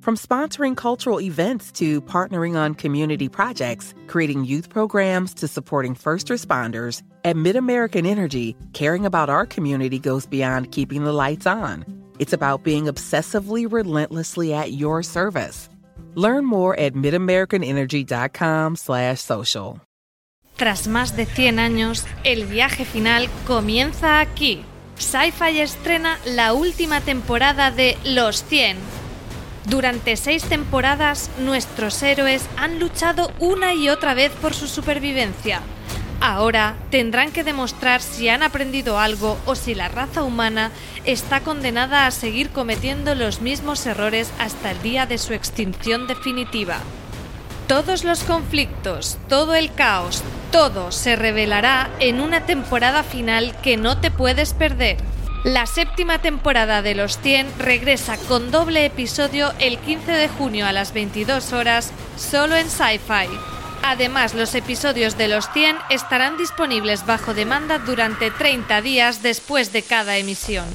From sponsoring cultural events to partnering on community projects, creating youth programs to supporting first responders, at MidAmerican Energy, caring about our community goes beyond keeping the lights on. It's about being obsessively relentlessly at your service. Learn more at midamericanenergy.com/social. Tras más de 100 años, el viaje final comienza aquí. Sci-Fi estrena la última temporada de Los 100 durante seis temporadas, nuestros héroes han luchado una y otra vez por su supervivencia. Ahora tendrán que demostrar si han aprendido algo o si la raza humana está condenada a seguir cometiendo los mismos errores hasta el día de su extinción definitiva. Todos los conflictos, todo el caos, todo se revelará en una temporada final que no te puedes perder. La séptima temporada de Los 100 regresa con doble episodio el 15 de junio a las 22 horas, solo en Sci-Fi. Además, los episodios de Los 100 estarán disponibles bajo demanda durante 30 días después de cada emisión.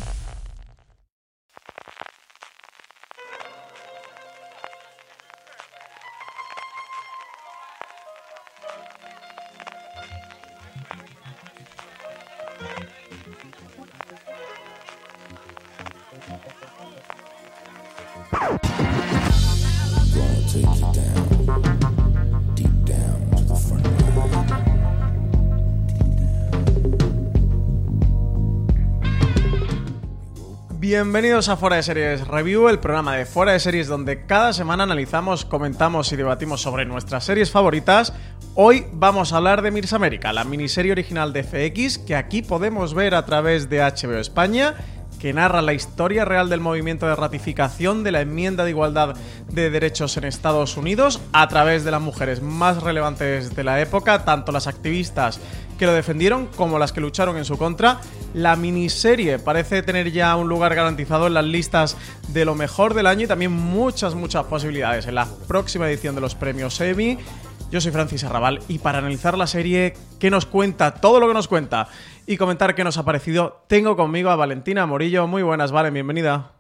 Bienvenidos a Fuera de Series Review, el programa de Fuera de Series donde cada semana analizamos, comentamos y debatimos sobre nuestras series favoritas. Hoy vamos a hablar de Mirs América, la miniserie original de FX que aquí podemos ver a través de HBO España que narra la historia real del movimiento de ratificación de la enmienda de igualdad de derechos en Estados Unidos a través de las mujeres más relevantes de la época, tanto las activistas que lo defendieron como las que lucharon en su contra. La miniserie parece tener ya un lugar garantizado en las listas de lo mejor del año y también muchas, muchas posibilidades en la próxima edición de los premios Emmy. Yo soy Francis Arrabal y para analizar la serie, ¿qué nos cuenta? Todo lo que nos cuenta y comentar qué nos ha parecido, tengo conmigo a Valentina Morillo. Muy buenas, Valen, bienvenida.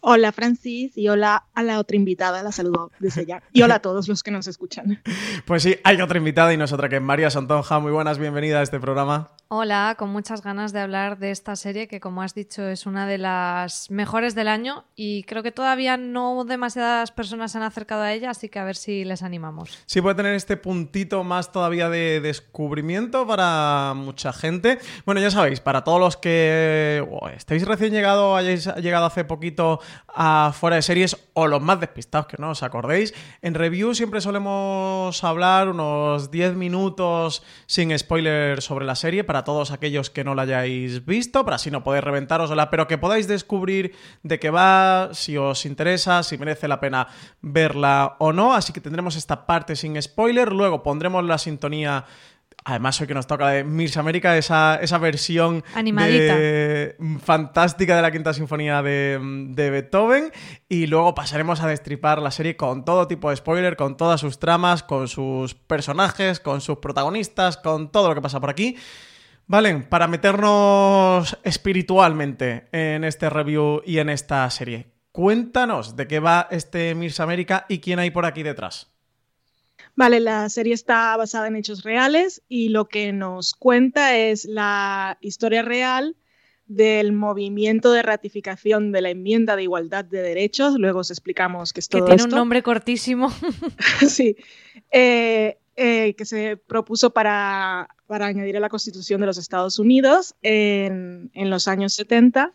Hola Francis y hola a la otra invitada, la saludo desde ya. Y hola a todos los que nos escuchan. Pues sí, hay otra invitada y nosotras que es María Santonja. Muy buenas, bienvenida a este programa. Hola, con muchas ganas de hablar de esta serie que como has dicho es una de las mejores del año y creo que todavía no demasiadas personas se han acercado a ella, así que a ver si les animamos. Sí, puede tener este puntito más todavía de descubrimiento para mucha gente. Bueno, ya sabéis, para todos los que estéis recién llegado, hayáis llegado hace poquito a fuera de series o los más despistados que no os acordéis, en review siempre solemos hablar unos 10 minutos sin spoiler sobre la serie para todos aquellos que no la hayáis visto, para así no poder reventarosla, pero que podáis descubrir de qué va, si os interesa, si merece la pena verla o no. Así que tendremos esta parte sin spoiler, luego pondremos la sintonía Además, hoy que nos toca de Miss América, esa, esa versión Animadita. de- fantástica de la Quinta Sinfonía de, de Beethoven. Y luego pasaremos a destripar la serie con todo tipo de spoiler, con todas sus tramas, con sus personajes, con sus protagonistas, con todo lo que pasa por aquí. Valen, para meternos espiritualmente en este review y en esta serie, cuéntanos de qué va este Miss América y quién hay por aquí detrás. Vale, la serie está basada en hechos reales y lo que nos cuenta es la historia real del movimiento de ratificación de la enmienda de igualdad de derechos. Luego os explicamos qué es Que todo tiene esto. un nombre cortísimo. sí, eh, eh, que se propuso para, para añadir a la Constitución de los Estados Unidos en, en los años 70.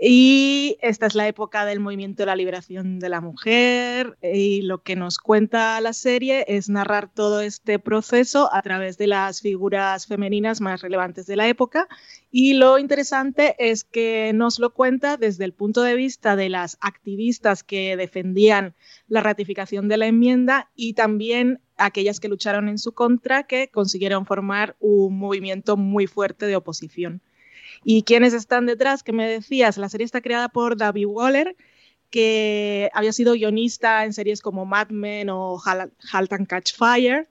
Y esta es la época del movimiento de la liberación de la mujer y lo que nos cuenta la serie es narrar todo este proceso a través de las figuras femeninas más relevantes de la época y lo interesante es que nos lo cuenta desde el punto de vista de las activistas que defendían la ratificación de la enmienda y también aquellas que lucharon en su contra que consiguieron formar un movimiento muy fuerte de oposición. ¿Y quiénes están detrás? Que me decías, la serie está creada por David Waller, que había sido guionista en series como Mad Men o Halt and Catch Fire.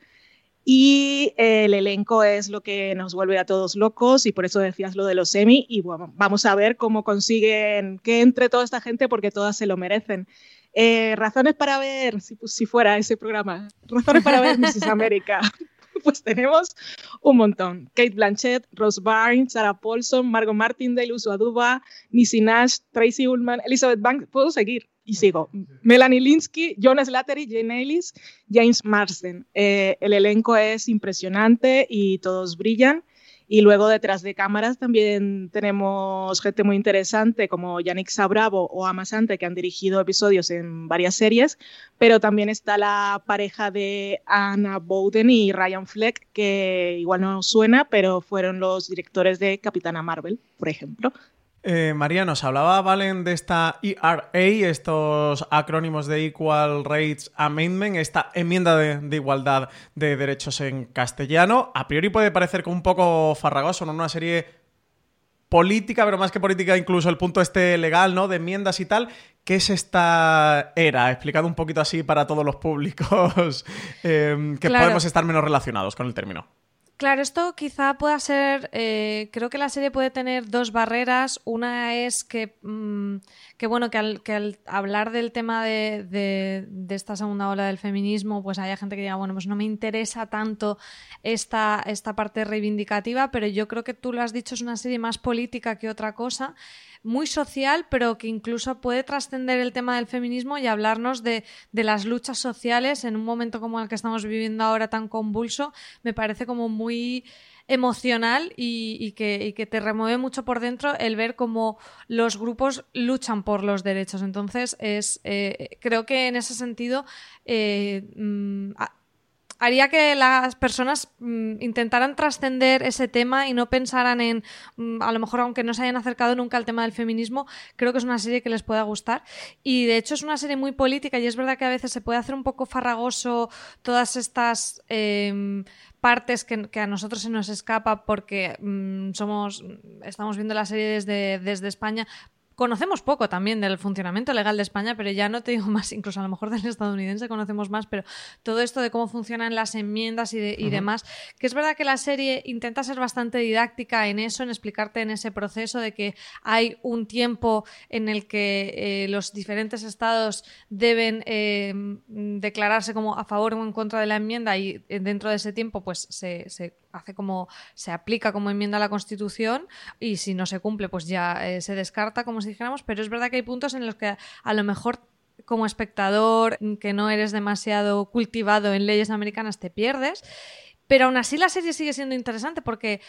Y el elenco es lo que nos vuelve a todos locos y por eso decías lo de los Emmy y bueno, vamos a ver cómo consiguen que entre toda esta gente porque todas se lo merecen. Eh, razones para ver, si, si fuera ese programa, razones para ver Mrs. América. Pues tenemos un montón. Kate Blanchett, Rose Byrne, Sarah Paulson, Margot Martindale, Uso Aduba, Nisi Nash, Tracy Ullman, Elizabeth Banks. Puedo seguir y sigo. Melanie Linsky, John Slattery, Jane Ellis, James Marsden. Eh, el elenco es impresionante y todos brillan. Y luego detrás de cámaras también tenemos gente muy interesante como Yannick Sabravo o Ama Sante que han dirigido episodios en varias series, pero también está la pareja de Anna Bowden y Ryan Fleck, que igual no suena, pero fueron los directores de Capitana Marvel, por ejemplo. Eh, María, nos hablaba Valen de esta ERA, estos acrónimos de Equal Rights Amendment, esta enmienda de, de igualdad de derechos en castellano. A priori puede parecer como un poco farragoso, ¿no? Una serie política, pero más que política, incluso el punto este legal, ¿no? De enmiendas y tal. ¿Qué es esta era? Explicado un poquito así para todos los públicos eh, que Claro. podemos estar menos relacionados con el término. Claro, esto quizá pueda ser, eh, creo que la serie puede tener dos barreras. Una es que, mm, que bueno, que al, que al hablar del tema de, de- de esta segunda ola del feminismo, pues haya gente que diga, bueno, pues no me interesa tanto esta, esta parte reivindicativa, pero yo creo que tú lo has dicho, es una serie más política que otra cosa, muy social, pero que incluso puede trascender el tema del feminismo y hablarnos de, de las luchas sociales en un momento como el que estamos viviendo ahora tan convulso, me parece como muy emocional y, que, que te remueve mucho por dentro el ver cómo los grupos luchan por los derechos. Entonces, es, eh, creo que en ese sentido eh, mm, haría que las personas mm, intentaran trascender ese tema y no pensaran en, mm, a lo mejor aunque no se hayan acercado nunca al tema del feminismo, creo que es una serie que les pueda gustar. Y de hecho es una serie muy política y es verdad que a veces se puede hacer un poco farragoso todas estas... em, partes que, que a nosotros se nos escapa porque mm, somos estamos viendo la serie desde, desde España Conocemos poco también del funcionamiento legal de España, pero ya no te digo más, incluso a lo mejor del estadounidense conocemos más, pero todo esto de cómo funcionan las enmiendas y, de- y demás, que es verdad que la serie intenta ser bastante didáctica en eso, en explicarte en ese proceso de que hay un tiempo en el que eh, los diferentes estados deben eh, mm, declararse como a favor o en contra de la enmienda y eh, dentro de ese tiempo pues se, se hace como se aplica como enmienda a la Constitución y si no se cumple pues ya eh, se descarta como si dijéramos, pero es verdad que hay puntos en los que a lo mejor como espectador que no eres demasiado cultivado en leyes americanas te pierdes. Pero aún así la serie sigue siendo interesante porque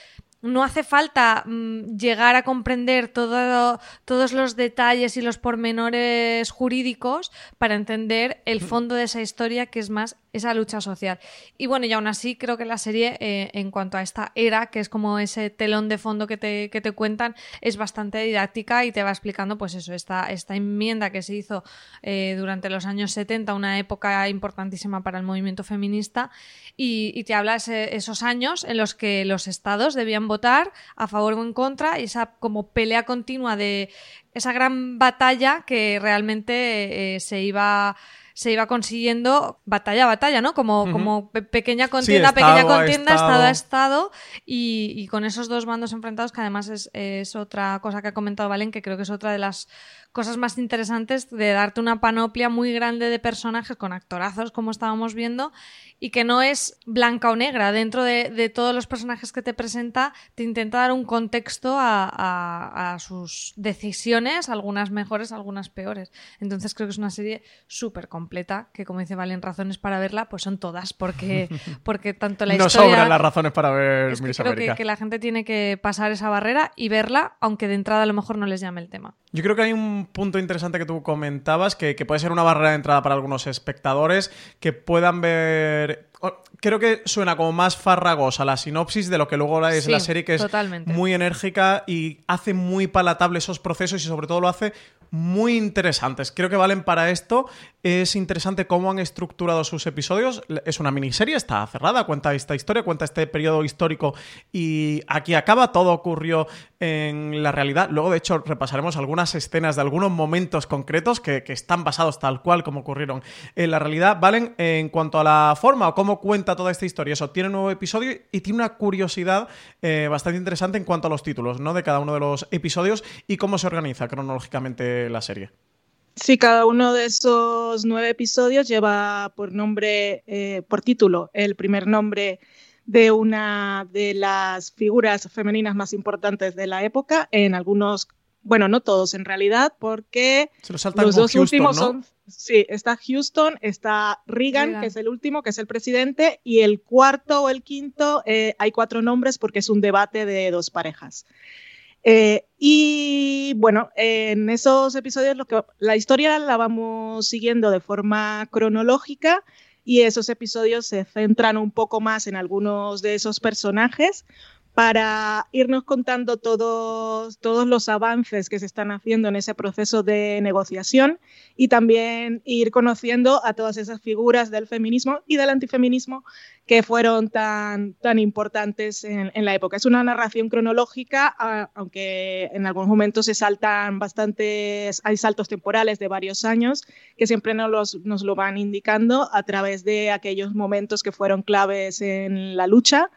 no hace falta mm, llegar a comprender todo- todos los detalles y los pormenores jurídicos para entender el fondo de esa historia que es más esa lucha social. Y bueno, y aún así creo que la serie, eh, en cuanto a esta era, que es como ese telón de fondo que te, que te, cuentan, es bastante didáctica y te va explicando, pues eso, esta, esta enmienda que se hizo eh, durante los años 70, una época importantísima para el movimiento feminista, y, te habla esos años en los que los estados debían votar a favor o en contra, y esa como pelea continua de esa gran batalla que realmente eh, se iba se iba consiguiendo batalla a batalla, ¿no? Como, como pequeña contienda, pequeña contienda, estado a estado, y, con esos dos bandos enfrentados, que además es, es, otra cosa que ha comentado Valen, que creo que es otra de las cosas más interesantes de darte una panoplia muy grande de personajes con actorazos, como estábamos viendo, y que no es blanca o negra. Dentro de, todos los personajes que te presenta, te intenta dar un contexto a, sus decisiones, algunas mejores, algunas peores. Entonces creo que es una serie súper completa, que como dice Valen, razones para verla, pues son todas, porque, porque tanto la no historia... No sobran las razones para ver es Creo que, que la gente tiene que pasar esa barrera y verla, aunque de entrada a lo mejor no les llame el tema. Yo creo que hay un punto interesante que tú comentabas, que, que puede ser una barrera de entrada para algunos espectadores, que puedan ver Creo que suena como más farragosa la sinopsis de lo que luego es la serie, que es muy enérgica y hace muy palatable esos procesos y sobre todo lo hace muy interesantes. Creo que valen para esto. Es interesante cómo han estructurado sus episodios. Es una miniserie, está cerrada, cuenta esta historia, cuenta este periodo histórico y aquí acaba. Todo ocurrió en la realidad. Luego, de hecho, repasaremos algunas escenas de algunos momentos concretos que, están basados tal cual como ocurrieron en la realidad. Valen en cuanto a la forma o cómo cuenta toda esta historia. Eso tiene un nuevo episodio y tiene una curiosidad eh, bastante interesante en cuanto a los títulos ¿no? de cada uno de los episodios y cómo se organiza cronológicamente la serie. Sí, cada uno de esos nueve episodios lleva por nombre, eh, por título, el primer nombre de una de las figuras femeninas más importantes de la época. En algunos, bueno, no todos en realidad, porque los dos últimos son. Sí, está Houston, está Reagan, que es el último, que es el presidente, y el cuarto o el quinto, eh, hay cuatro nombres porque es un debate de dos parejas. Eh, y bueno, en esos episodios lo que, la historia la vamos siguiendo de forma cronológica y esos episodios se centran un poco más en algunos de esos personajes, para irnos contando todos, todos los avances que se están haciendo en ese proceso de negociación y también ir conociendo a todas esas figuras del feminismo y del antifeminismo que fueron tan, tan importantes en, la época. Es una narración cronológica, aunque en algunos momentos se saltan bastantes, hay saltos temporales de varios años que siempre nos, nos lo van indicando a través de aquellos momentos que fueron claves en la lucha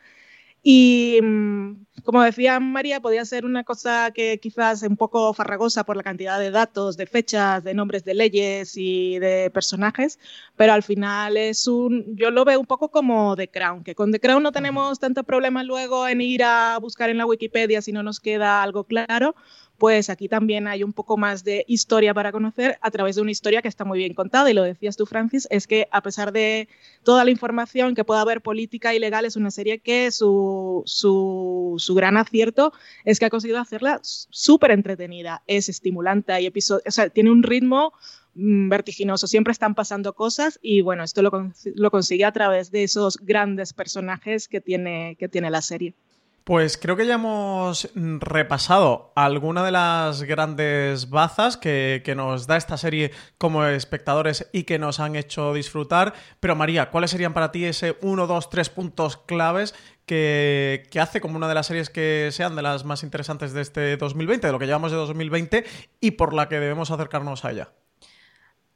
y mm, como decía María, podía ser una cosa que quizás un poco farragosa por la cantidad de datos, de fechas, de nombres de leyes y de personajes, pero al final es un, yo lo veo un poco como The Crown, que con The Crown no tenemos tanto problema luego en ir a buscar en la Wikipedia si no nos queda algo claro, pues aquí también hay un poco más de historia para conocer a través de una historia que está muy bien contada. Y lo decías tú, Francis, es que a pesar de toda la información que pueda haber política y legal, es una serie que su, su, gran acierto es que ha conseguido hacerla súper entretenida, es estimulante, hay episodios, o sea, tiene un ritmo mm, vertiginoso, siempre están pasando cosas y bueno, esto lo, lo consigue a través de esos grandes personajes que tiene, que tiene la serie. Pues creo que ya hemos repasado alguna de las grandes bazas que, nos da esta serie como espectadores y que nos han hecho disfrutar. Pero María, ¿cuáles serían para ti ese 1, 2, 3 puntos claves que, que, hace como una de las series que sean de las más interesantes de este 2020, de lo que llevamos de 2020 y por la que debemos acercarnos a ella?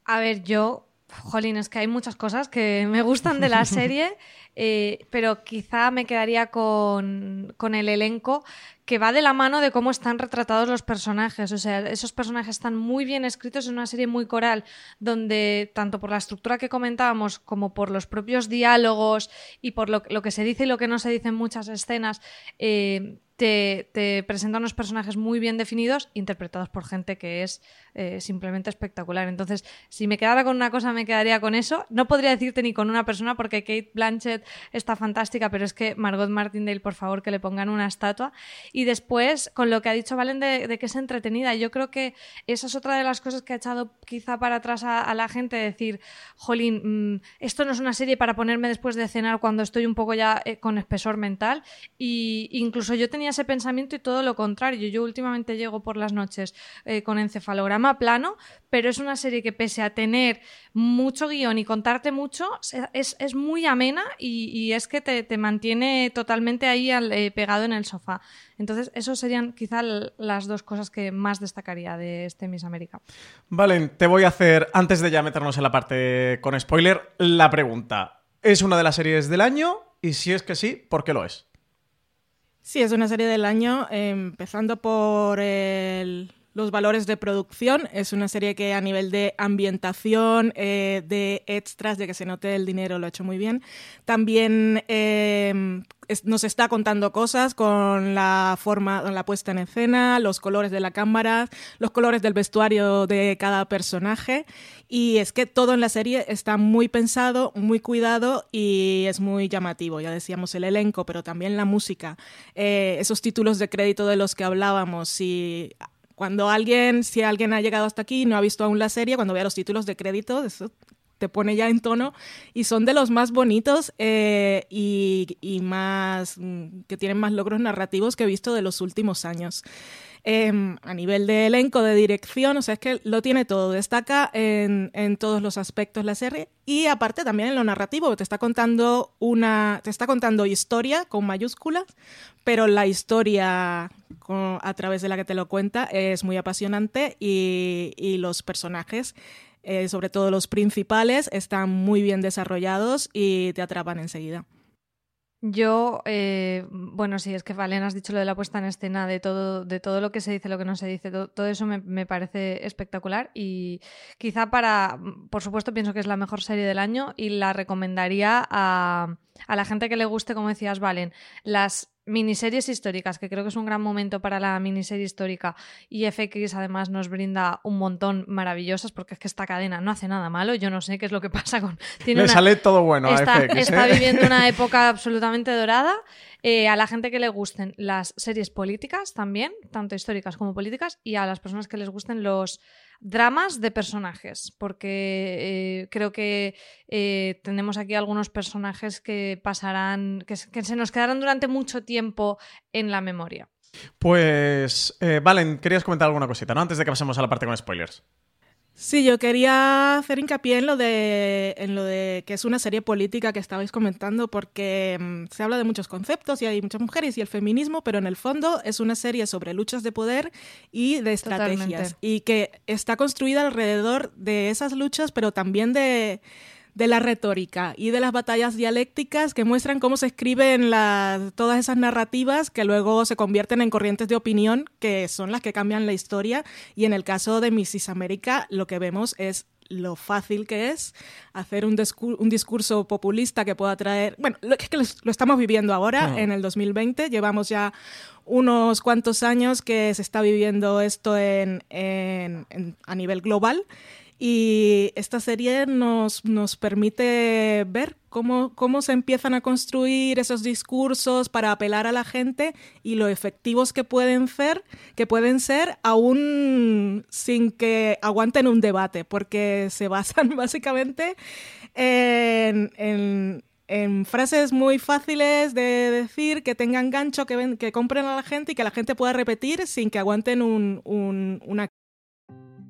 A ver, yo, jolín, es que hay muchas cosas que me gustan de la serie. Eh, pero quizá me quedaría con, el elenco que va de la mano de cómo están retratados los personajes. O sea, esos personajes están muy bien escritos en una serie muy coral, donde tanto por la estructura que comentábamos como por los propios diálogos y por lo, que se dice y lo que no se dice en muchas escenas, eh, te, te, presenta unos personajes muy bien definidos, interpretados por gente que es eh, simplemente espectacular. Entonces, si me quedara con una cosa, me quedaría con eso. No podría decirte ni con una persona, porque Kate Blanchett está fantástica, pero es que Margot Martindale, por favor, que le pongan una estatua. Y después, con lo que ha dicho Valen de, que es entretenida, yo creo que esa es otra de las cosas que ha echado quizá para atrás a, la gente, decir, jolín, mm, esto no es una serie para ponerme después de cenar cuando estoy un poco ya eh, con espesor mental. Y incluso yo tenía ese pensamiento y todo lo contrario. Yo últimamente llego por las noches eh, con encefalograma plano, pero es una serie que pese a tener mucho guion y contarte mucho, es, muy amena y, es que te, mantiene totalmente ahí eh, pegado en el sofá. Entonces, eso serían quizá las dos cosas que más destacaría de este Miss América. Vale, te voy a hacer, antes de ya meternos en la parte con spoiler, la pregunta. ¿Es una de las series del año? Y si es que sí, ¿por qué lo es? Sí, es una serie del año, empezando por los valores de producción. Es una serie que a nivel de ambientación, eh, de extras, de que se note el dinero, lo ha hecho muy bien. También em, nos está contando cosas con la forma, con la puesta en escena, los colores de la cámara, los colores del vestuario de cada personaje. Y es que todo en la serie está muy pensado, muy cuidado y es muy llamativo. Ya decíamos el elenco, pero también la música. Eh, esos títulos de crédito de los que hablábamos. Si cuando alguien, si alguien ha llegado hasta aquí y no ha visto aún la serie, cuando vea los títulos de crédito, eso te pone ya en tono y son de los más bonitos eh, y, y, más mm, que tienen más logros narrativos que he visto de los últimos años. Em, a nivel de elenco, de dirección, o sea, es que lo tiene todo, destaca en, todos los aspectos la serie y aparte también en lo narrativo, te está contando una, te está contando historia con mayúsculas, pero la historia a través de la que te lo cuenta es muy apasionante y, los personajes eh, sobre todo los principales, están muy bien desarrollados y te atrapan enseguida. Yo, eh, bueno, sí, es que Valen, has dicho lo de la puesta en escena, de todo, de todo lo que se dice, lo que no se dice, todo, eso me, parece espectacular y quizá para, por supuesto, pienso que es la mejor serie del año y la recomendaría a, a la gente que le guste, como decías, Valen, las miniseries históricas, que creo que es un gran momento para la miniserie histórica y FX además nos brinda un montón maravillosas porque es que esta cadena no hace nada malo, yo no sé qué es lo que pasa con... Le sale todo bueno está, a FX. Está ¿eh? viviendo una época absolutamente dorada. Eh, a la gente que le gusten las series políticas también, tanto históricas como políticas, y a las personas que les gusten los dramas de personajes, porque eh, creo que eh, tenemos aquí algunos personajes que pasarán, que, se nos quedarán durante mucho tiempo en la memoria. Pues, Valen, querías comentar alguna cosita, ¿no? Antes de que pasemos a la parte con spoilers. Sí, yo quería hacer hincapié en lo de, en lo de que es una serie política que estabais comentando, porque mm, se habla de muchos conceptos y hay muchas mujeres y el feminismo, pero en el fondo es una serie sobre luchas de poder y de estrategias. Y que está construida alrededor de esas luchas, pero también de de la retórica y de las batallas dialécticas que muestran cómo se escriben todas esas narrativas que luego se convierten en corrientes de opinión que son las que cambian la historia. Y en el caso de Mrs. América, lo que vemos es lo fácil que es hacer un, un discurso populista que pueda traer... Bueno, lo, es que lo estamos viviendo ahora, en el 2020, llevamos ya unos cuantos años que se está viviendo esto en, a nivel global y esta serie nos, nos permite ver cómo, cómo se empiezan a construir esos discursos para apelar a la gente y lo efectivos que pueden ser, que pueden ser aún sin que aguanten un debate, porque se basan básicamente en, en frases muy fáciles de decir, que tengan gancho, que, ven, que compren a la gente y que la gente pueda repetir sin que aguanten un, un, una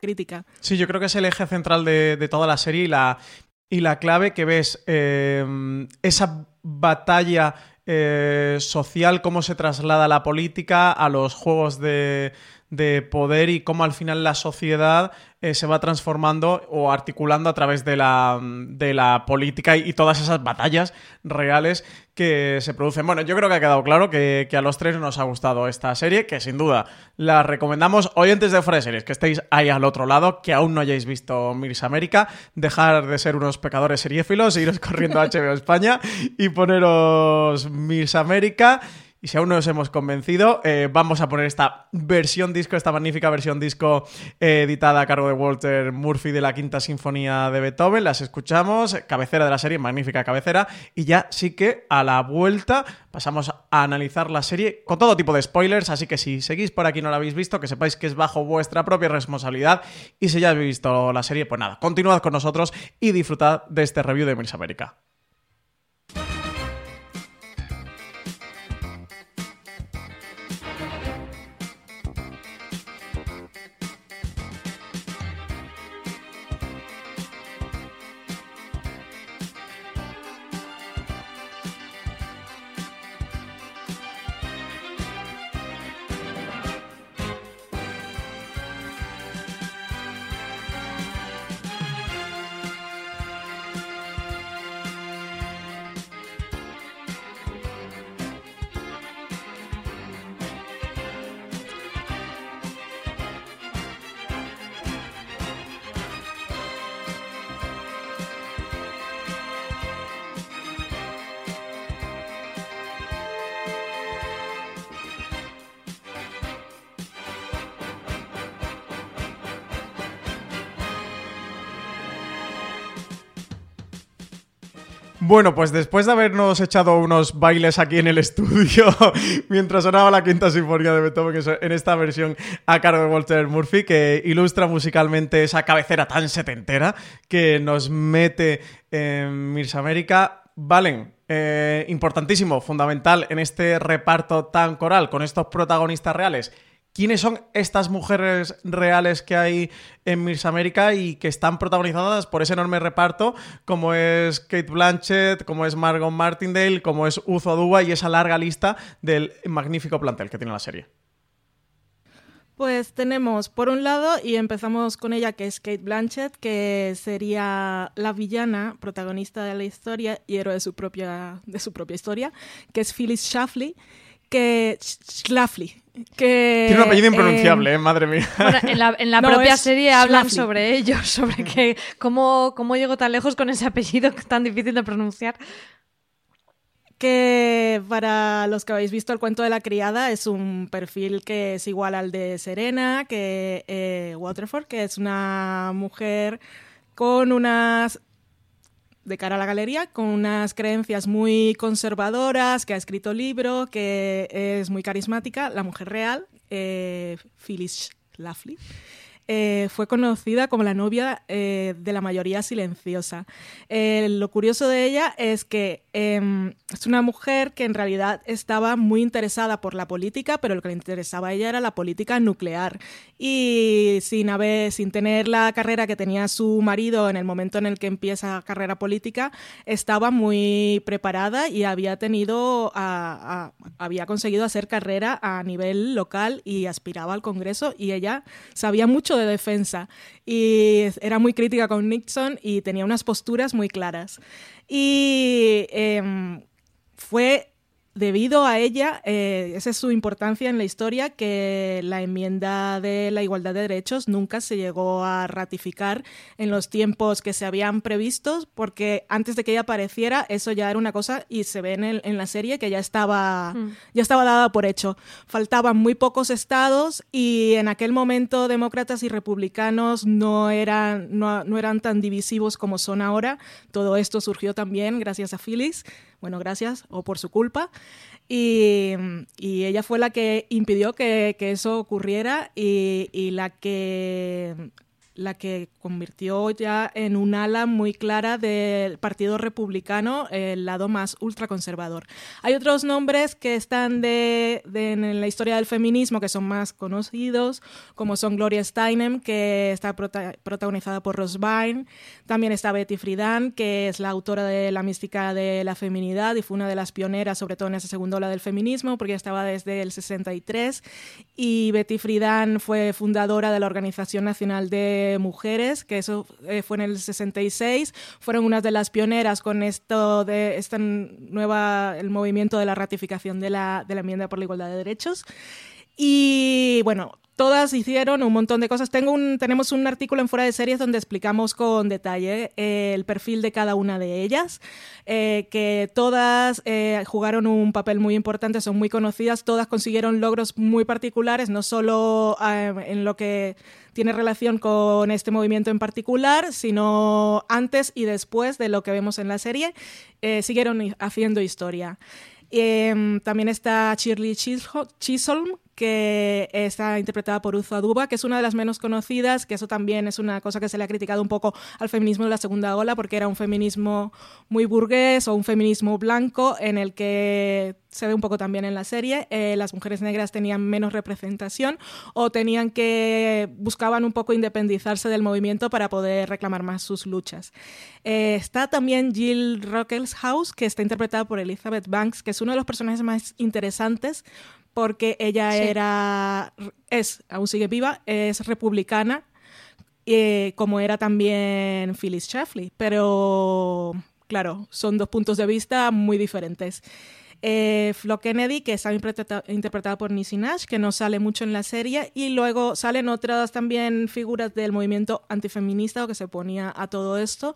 Crítica. Sí, yo creo que es el eje central de, toda la serie y la, y la clave que ves eh, esa batalla eh, social, cómo se traslada la política a los juegos de, de poder y cómo al final la sociedad eh, se va transformando o articulando a través de la, de la política y, todas esas batallas reales que se producen. Bueno, yo creo que ha quedado claro que, que, a los tres nos ha gustado esta serie, que sin duda la recomendamos. Oyentes de de Series, que estéis ahí al otro lado, que aún no hayáis visto Mirs América, dejar de ser unos pecadores seriéfilos, iros corriendo a HBO España y poneros Mirs América. Y si aún no nos hemos convencido, eh, vamos a poner esta versión disco, esta magnífica versión disco eh, editada a cargo de Walter Murphy de la Quinta Sinfonía de Beethoven. Las escuchamos, cabecera de la serie, magnífica cabecera. Y ya sí que a la vuelta pasamos a analizar la serie con todo tipo de spoilers. Así que si seguís por aquí y no la habéis visto, que sepáis que es bajo vuestra propia responsabilidad. Y si ya habéis visto la serie, pues nada, continuad con nosotros y disfrutad de este review de Miss América. Bueno, pues después de habernos echado unos bailes aquí en el estudio mientras sonaba la quinta sinfonía de Beethoven en esta versión a cargo de Walter Murphy, que ilustra musicalmente esa cabecera tan setentera que nos mete en Mirs América, Valen, eh, importantísimo, fundamental en este reparto tan coral con estos protagonistas reales quiénes son estas mujeres reales que hay en Miss América y que están protagonizadas por ese enorme reparto, como es Kate Blanchett, como es Margot Martindale, como es Uzo Aduba y esa larga lista del magnífico plantel que tiene la serie. Pues tenemos, por un lado, y empezamos con ella, que es Kate Blanchett, que sería la villana, protagonista de la historia y héroe de su propia, de su propia historia, que es Phyllis Schlafly, que Schlafly, que, Tiene un apellido impronunciable, eh, eh madre mía. Bueno, en la, en la no, propia serie hablan Schlafly. sobre ello, sobre que cómo, cómo llegó tan lejos con ese apellido tan difícil de pronunciar. Que para los que habéis visto el cuento de la criada es un perfil que es igual al de Serena, que eh, Waterford, que es una mujer con unas de cara a la galería, con unas creencias muy conservadoras, que ha escrito libro, que es muy carismática, la mujer real, eh, Phyllis Schlafly. Eh, fue conocida como la novia eh, de la mayoría silenciosa. Eh, lo curioso de ella es que em, es una mujer que en realidad estaba muy interesada por la política, pero lo que le interesaba a ella era la política nuclear. Y sin, haber, sin tener la carrera que tenía su marido en el momento en el que empieza carrera política, estaba muy preparada y había tenido, a, a, había conseguido hacer carrera a nivel local y aspiraba al Congreso y ella sabía mucho de defensa y era muy crítica con Nixon y tenía unas posturas muy claras. Y eh, fue debido a ella, eh, esa es su importancia en la historia, que la enmienda de la igualdad de derechos nunca se llegó a ratificar en los tiempos que se habían previstos, porque antes de que ella apareciera, eso ya era una cosa y se ve en, el, en la serie que ya estaba, mm. ya estaba dada por hecho. Faltaban muy pocos estados y en aquel momento demócratas y republicanos no eran, no, no eran tan divisivos como son ahora. Todo esto surgió también gracias a Phyllis bueno, gracias o por su culpa. Y, y ella fue la que impidió que, que eso ocurriera y, y, la que la que convirtió ya en un ala muy clara del Partido Republicano, el lado más ultraconservador. Hay otros nombres que están de, en la historia del feminismo que son más conocidos, como son Gloria Steinem, que está protagonizada por Rose Byrne, también está Betty Friedan, que es la autora de La mística de la feminidad y fue una de las pioneras, sobre todo en esa segunda ola del feminismo, porque estaba desde el 63, y Betty Friedan fue fundadora de la Organización Nacional de Mujeres, que eso eh, fue en el 66, fueron unas de las pioneras con esto de esta nueva, el movimiento de la ratificación de la, de la enmienda por la igualdad de derechos. Y bueno, todas hicieron un montón de cosas. Tengo un, tenemos un artículo en Fuera de Series donde explicamos con detalle eh, el perfil de cada una de ellas, eh, que todas eh, jugaron un papel muy importante, son muy conocidas, todas consiguieron logros muy particulares, no solo en lo que tiene relación con este movimiento en particular, sino antes y después de lo que vemos en la serie, siguieron haciendo historia. Em, también está Shirley Chisholm, que está interpretada por Uzo Aduba, que es una de las menos conocidas, que eso también es una cosa que se le ha criticado un poco al feminismo de la segunda ola, porque era un feminismo muy burgués o un feminismo blanco en el que se ve un poco también en la serie, eh, las mujeres negras tenían menos representación o tenían que buscaban un poco independizarse del movimiento para poder reclamar más sus luchas. Eh, está también Jill House, que está interpretada por Elizabeth Banks, que es uno de los personajes más interesantes porque ella era, es, aún sigue viva, es republicana, eh, como era también Phyllis Schlafly, pero claro, son dos puntos de vista muy diferentes. Eh, Flo Kennedy, que está interpretada por Nisi Nash, que no sale mucho en la serie, y luego salen otras también figuras del movimiento antifeminista o que se ponía a todo esto,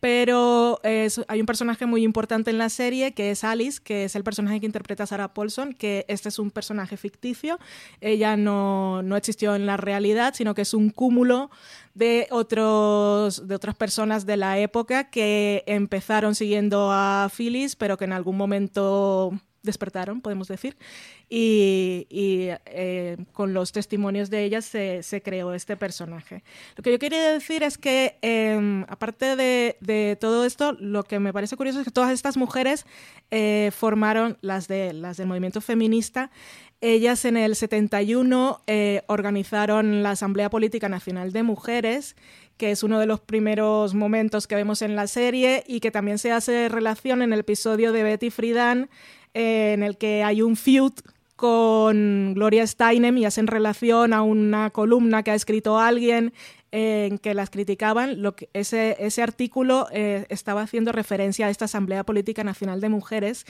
pero hay un personaje muy importante en la serie que es Alice, que es el personaje que interpreta Sarah Paulson, que este es un personaje ficticio. Ella no, no existió en la realidad, sino que es un cúmulo de, otros, de otras personas de la época que empezaron siguiendo a Phyllis, pero que en algún momento despertaron, podemos decir, y, eh, con los testimonios de ellas se, creó este personaje. Lo que yo quería decir es que, em, aparte de, todo esto, lo que me parece curioso es que todas estas mujeres eh, formaron, las, de, las del movimiento feminista, ellas en el 71 eh, organizaron la Asamblea Política Nacional de Mujeres, que es uno de los primeros momentos que vemos en la serie y que también se hace relación en el episodio de Betty Friedan en el que hay un feud con Gloria Steinem y hacen relación a una columna que ha escrito alguien en que las criticaban, lo que ese, ese artículo eh, estaba haciendo referencia a esta Asamblea Política Nacional de Mujeres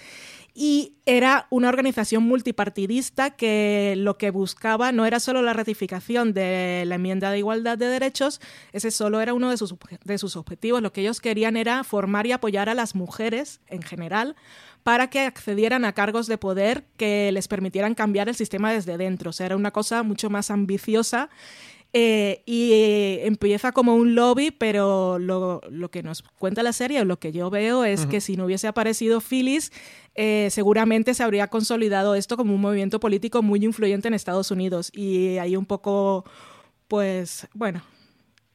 y era una organización multipartidista que lo que buscaba no era solo la ratificación de la enmienda de igualdad de derechos, ese solo era uno de sus, de sus objetivos, lo que ellos querían era formar y apoyar a las mujeres en general para que accedieran a cargos de poder que les permitieran cambiar el sistema desde dentro. O sea, era una cosa mucho más ambiciosa eh, y eh, empieza como un lobby, pero lo, que nos cuenta la serie, o lo que yo veo, es que si no hubiese aparecido Phyllis, eh, seguramente se habría consolidado esto como un movimiento político muy influyente en Estados Unidos. Y ahí un poco, pues, bueno,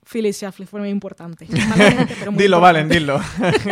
Phyllis Schlafly fue muy importante. dilo, Valen, dilo.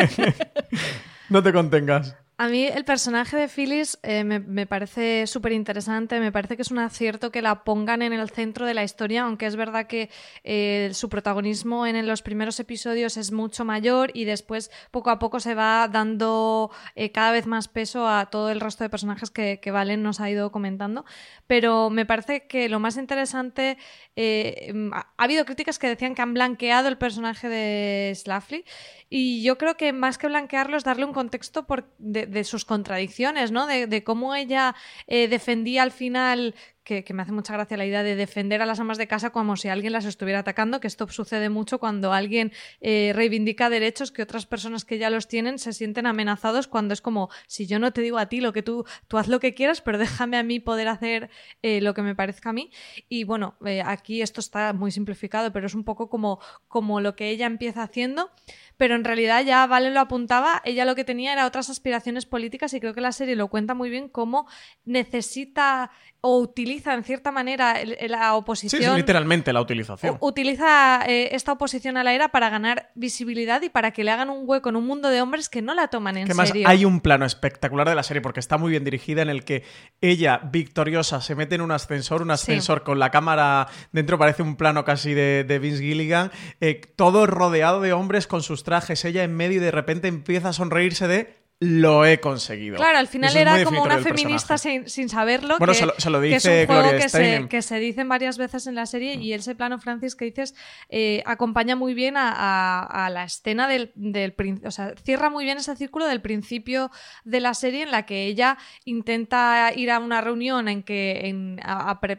no te contengas. A mí el personaje de Phyllis eh, me, parece súper interesante, me parece que es un acierto que la pongan en el centro de la historia, aunque es verdad que eh, su protagonismo en, los primeros episodios es mucho mayor y después poco a poco se va dando eh, cada vez más peso a todo el resto de personajes que, Valen nos ha ido comentando. Pero me parece que lo más interesante, ha, habido críticas que decían que han blanqueado el personaje de Slaffly y yo creo que más que blanquearlo es darle un contexto por, de, sus contradicciones, ¿no? De, cómo ella eh, defendía al final que, me hace mucha gracia la idea de defender a las amas de casa como si alguien las estuviera atacando, que esto sucede mucho cuando alguien eh, reivindica derechos que otras personas que ya los tienen se sienten amenazados cuando es como, si yo no te digo a ti lo que tú, tú haz lo que quieras, pero déjame a mí poder hacer eh, lo que me parezca a mí. Y bueno, eh, aquí esto está muy simplificado, pero es un poco como, como lo que ella empieza haciendo pero en realidad ya Vale lo apuntaba, ella lo que tenía era otras aspiraciones políticas y creo que la serie lo cuenta muy bien cómo necesita o utiliza en cierta manera la oposición. Sí, literalmente la utilización. Utiliza eh, esta oposición a la era para ganar visibilidad y para que le hagan un hueco en un mundo de hombres que no la toman en que serio. Más hay un plano espectacular de la serie porque está muy bien dirigida en el que ella, victoriosa, se mete en un ascensor, un ascensor con la cámara dentro, parece un plano casi de, Vince Gilligan, eh, todo rodeado de hombres con sus trajes, ella en medio y de repente empieza a sonreírse de lo he conseguido. Claro, al final era como una feminista sin, saberlo. Bueno, se, lo, dice que es un juego que se, que se, dicen varias veces en la serie y ese plano, Francis, que dices, eh, acompaña muy bien a, la escena del, del O sea, cierra muy bien ese círculo del principio de la serie en la que ella intenta ir a una reunión en que. En,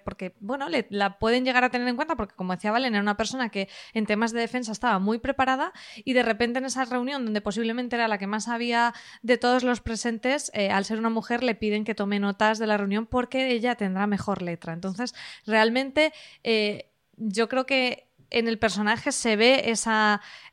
porque, bueno, le, la pueden llegar a tener en cuenta porque, como decía Valen, era una persona que en temas de defensa estaba muy preparada y de repente en esa reunión, donde posiblemente era la que más había de todos los presentes, eh, al ser una mujer, le piden que tome notas de la reunión porque ella tendrá mejor letra. Entonces, realmente, eh, yo creo que en el personaje se ve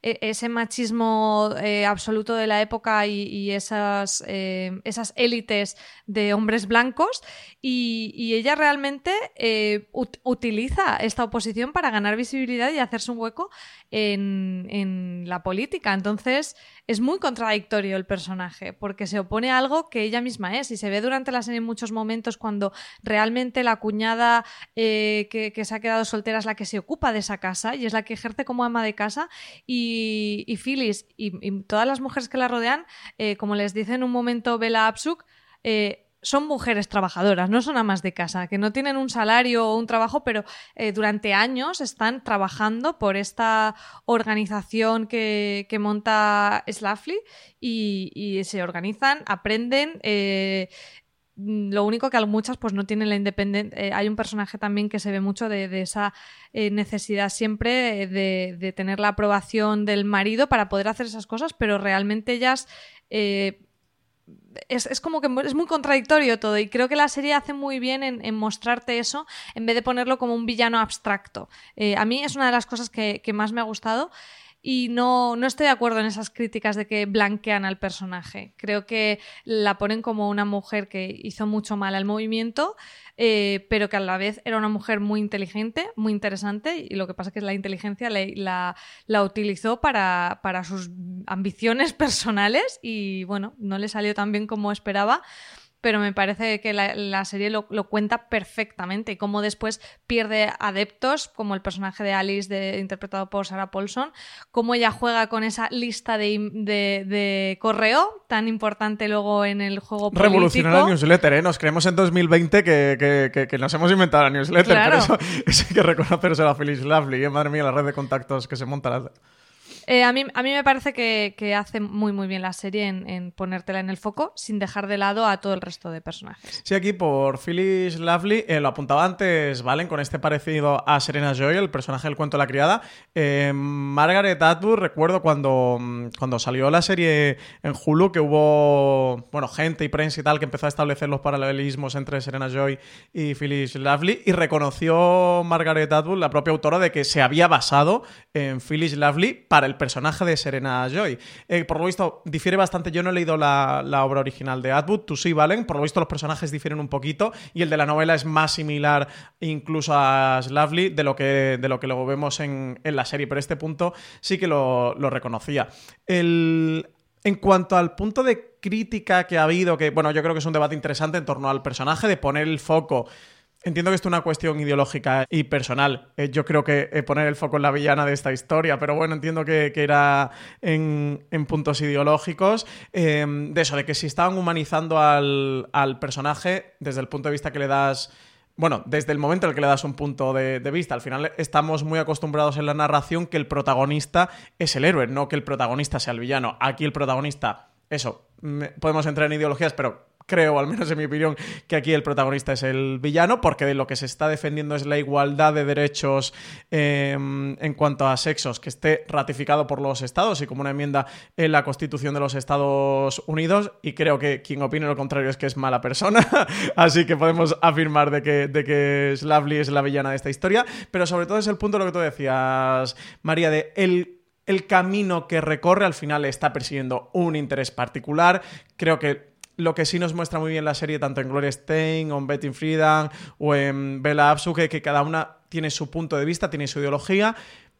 e, ese machismo eh, absoluto de la época y, esas, eh, esas élites de hombres blancos. Y, ella realmente eh, utiliza esta oposición para ganar visibilidad y hacerse un hueco en, la política. Entonces es muy contradictorio el personaje porque se opone a algo que ella misma es. Y se ve durante la serie en muchos momentos cuando realmente la cuñada que se ha quedado soltera es la que se ocupa de esa casa y es la que ejerce como ama de casa. Y, Phyllis y, todas las mujeres que la rodean, eh, como les dice en un momento Bella Absuk, eh, son mujeres trabajadoras, no son amas de casa, que no tienen un salario o un trabajo, pero eh, durante años están trabajando por esta organización que, monta Slafly y, se organizan, aprenden, lo único que muchas pues no tienen la independencia. Eh, hay un personaje también que se ve mucho de, esa eh, necesidad siempre de, tener la aprobación del marido para poder hacer esas cosas, pero realmente ellas eh, es, como que es muy contradictorio todo y creo que la serie hace muy bien en, mostrarte eso en vez de ponerlo como un villano abstracto. a mí es una de las cosas que, que más me ha gustado y no, no estoy de acuerdo en esas críticas de que blanquean al personaje. Creo que la ponen como una mujer que hizo mucho mal al movimiento, eh, pero que a la vez era una mujer muy inteligente, muy interesante, y lo que pasa es que la inteligencia la, la utilizó para, para sus ambiciones personales y bueno, no le salió tan bien como esperaba pero me parece que la, serie lo, cuenta perfectamente y cómo después pierde adeptos, como el personaje de Alice de, interpretado por Sarah Paulson, cómo ella juega con esa lista de, correo tan importante luego en el juego político. Revolucionar la newsletter, ¿eh? Nos creemos en 2020 que, que, nos hemos inventado la newsletter, pero eso, hay que reconocerse a Feliz Lovely, ¿eh? madre mía, la red de contactos que se monta. La... Eh, a, mí, a mí me parece que, hace muy muy bien la serie en, ponértela en el foco sin dejar de lado a todo el resto de personajes. Sí, aquí por Phyllis Lovely, eh, lo apuntaba antes, Valen, con este parecido a Serena Joy, el personaje del cuento de la criada. Eh, Margaret Atwood, recuerdo cuando, cuando salió la serie en Hulu que hubo bueno, gente y prensa y tal que empezó a establecer los paralelismos entre Serena Joy y Phyllis Lovely y reconoció Margaret Atwood, la propia autora, de que se había basado en Phyllis Lovely para el personaje de Serena Joy. Eh, por lo visto, difiere bastante. Yo no he leído la, obra original de Atwood, tú sí, Valen. Por lo visto, los personajes difieren un poquito y el de la novela es más similar incluso a Slavely de lo que, de lo que luego vemos en, la serie. Pero este punto sí que lo, reconocía. en cuanto al punto de crítica que ha habido, que bueno, yo creo que es un debate interesante en torno al personaje, de poner el foco Entiendo que esto es una cuestión ideológica y personal. Eh, yo creo que eh, poner el foco en la villana de esta historia, pero bueno, entiendo que, era en, puntos ideológicos. Em, de eso, de que si estaban humanizando al, personaje desde el punto de vista que le das. Bueno, desde el momento en el que le das un punto de, vista, al final estamos muy acostumbrados en la narración que el protagonista es el héroe, no que el protagonista sea el villano. Aquí el protagonista, eso, podemos entrar en ideologías, pero creo, al menos en mi opinión, que aquí el protagonista es el villano, porque de lo que se está defendiendo es la igualdad de derechos em, en cuanto a sexos que esté ratificado por los estados y como una enmienda en la Constitución de los Estados Unidos. Y creo que quien opine lo contrario es que es mala persona. Así que podemos afirmar de que, de que Slavely es la villana de esta historia. Pero sobre todo es el punto de lo que tú decías, María, de el el camino que recorre al final está persiguiendo un interés particular. Creo que lo que sí nos muestra muy bien la serie, tanto en Gloria Stein, o en Betty Friedan, o en Bella Absuke, que cada una tiene su punto de vista, tiene su ideología,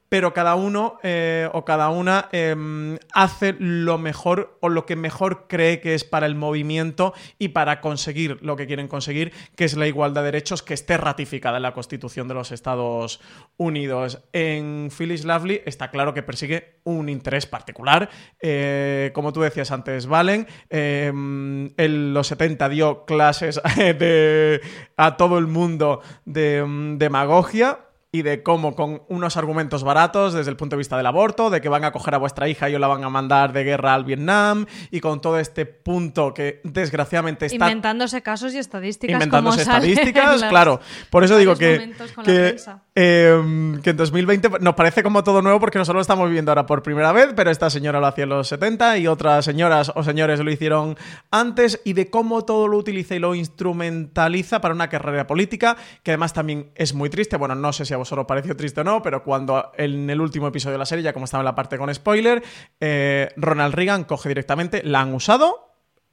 pero cada uno eh, o cada una em, hace lo mejor o lo que mejor cree que es para el movimiento y para conseguir lo que quieren conseguir, que es la igualdad de derechos que esté ratificada en la Constitución de los Estados Unidos. En Phyllis Lovely está claro que persigue un interés particular. Eh, como tú decías antes, Valen, em, en los 70 dio clases a todo el mundo de em, demagogia y de cómo con unos argumentos baratos desde el punto de vista del aborto, de que van a coger a vuestra hija y os la van a mandar de guerra al Vietnam y con todo este punto que desgraciadamente está inventándose casos y estadísticas inventándose estadísticas, claro. Por eso digo que que, em, que en 2020 nos parece como todo nuevo porque nosotros lo estamos viviendo ahora por primera vez, pero esta señora lo hacía en los 70 y otras señoras o señores lo hicieron antes y de cómo todo lo utiliza y lo instrumentaliza para una carrera política que además también es muy triste. Bueno, no sé si a vosotros pareció triste o no, pero cuando en el último episodio de la serie, ya como estaba en la parte con spoiler, eh, Ronald Reagan coge directamente, la han usado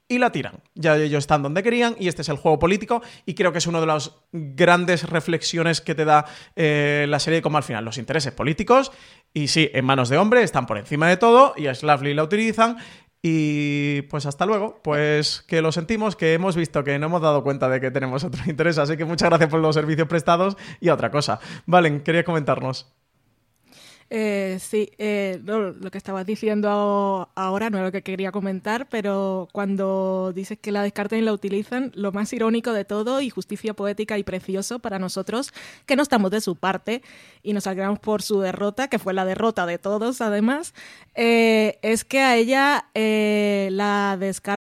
y la tiran. Ya ellos están donde querían y este es el juego político y creo que es una de las grandes reflexiones que te da eh, la serie como al final los intereses políticos y sí, en manos de hombre están por encima de todo y a Slavely la utilizan y pues hasta luego, pues que lo sentimos, que hemos visto que no hemos dado cuenta de que tenemos otro interés, así que muchas gracias por los servicios prestados y otra cosa. Valen, quería comentarnos. Eh, sí, eh, lo que estabas diciendo ahora no es lo que quería comentar, pero cuando dices que la descartan y la utilizan, lo más irónico de todo y justicia poética y precioso para nosotros, que no estamos de su parte y nos alegramos por su derrota, que fue la derrota de todos además, eh, es que a ella eh, la descartan.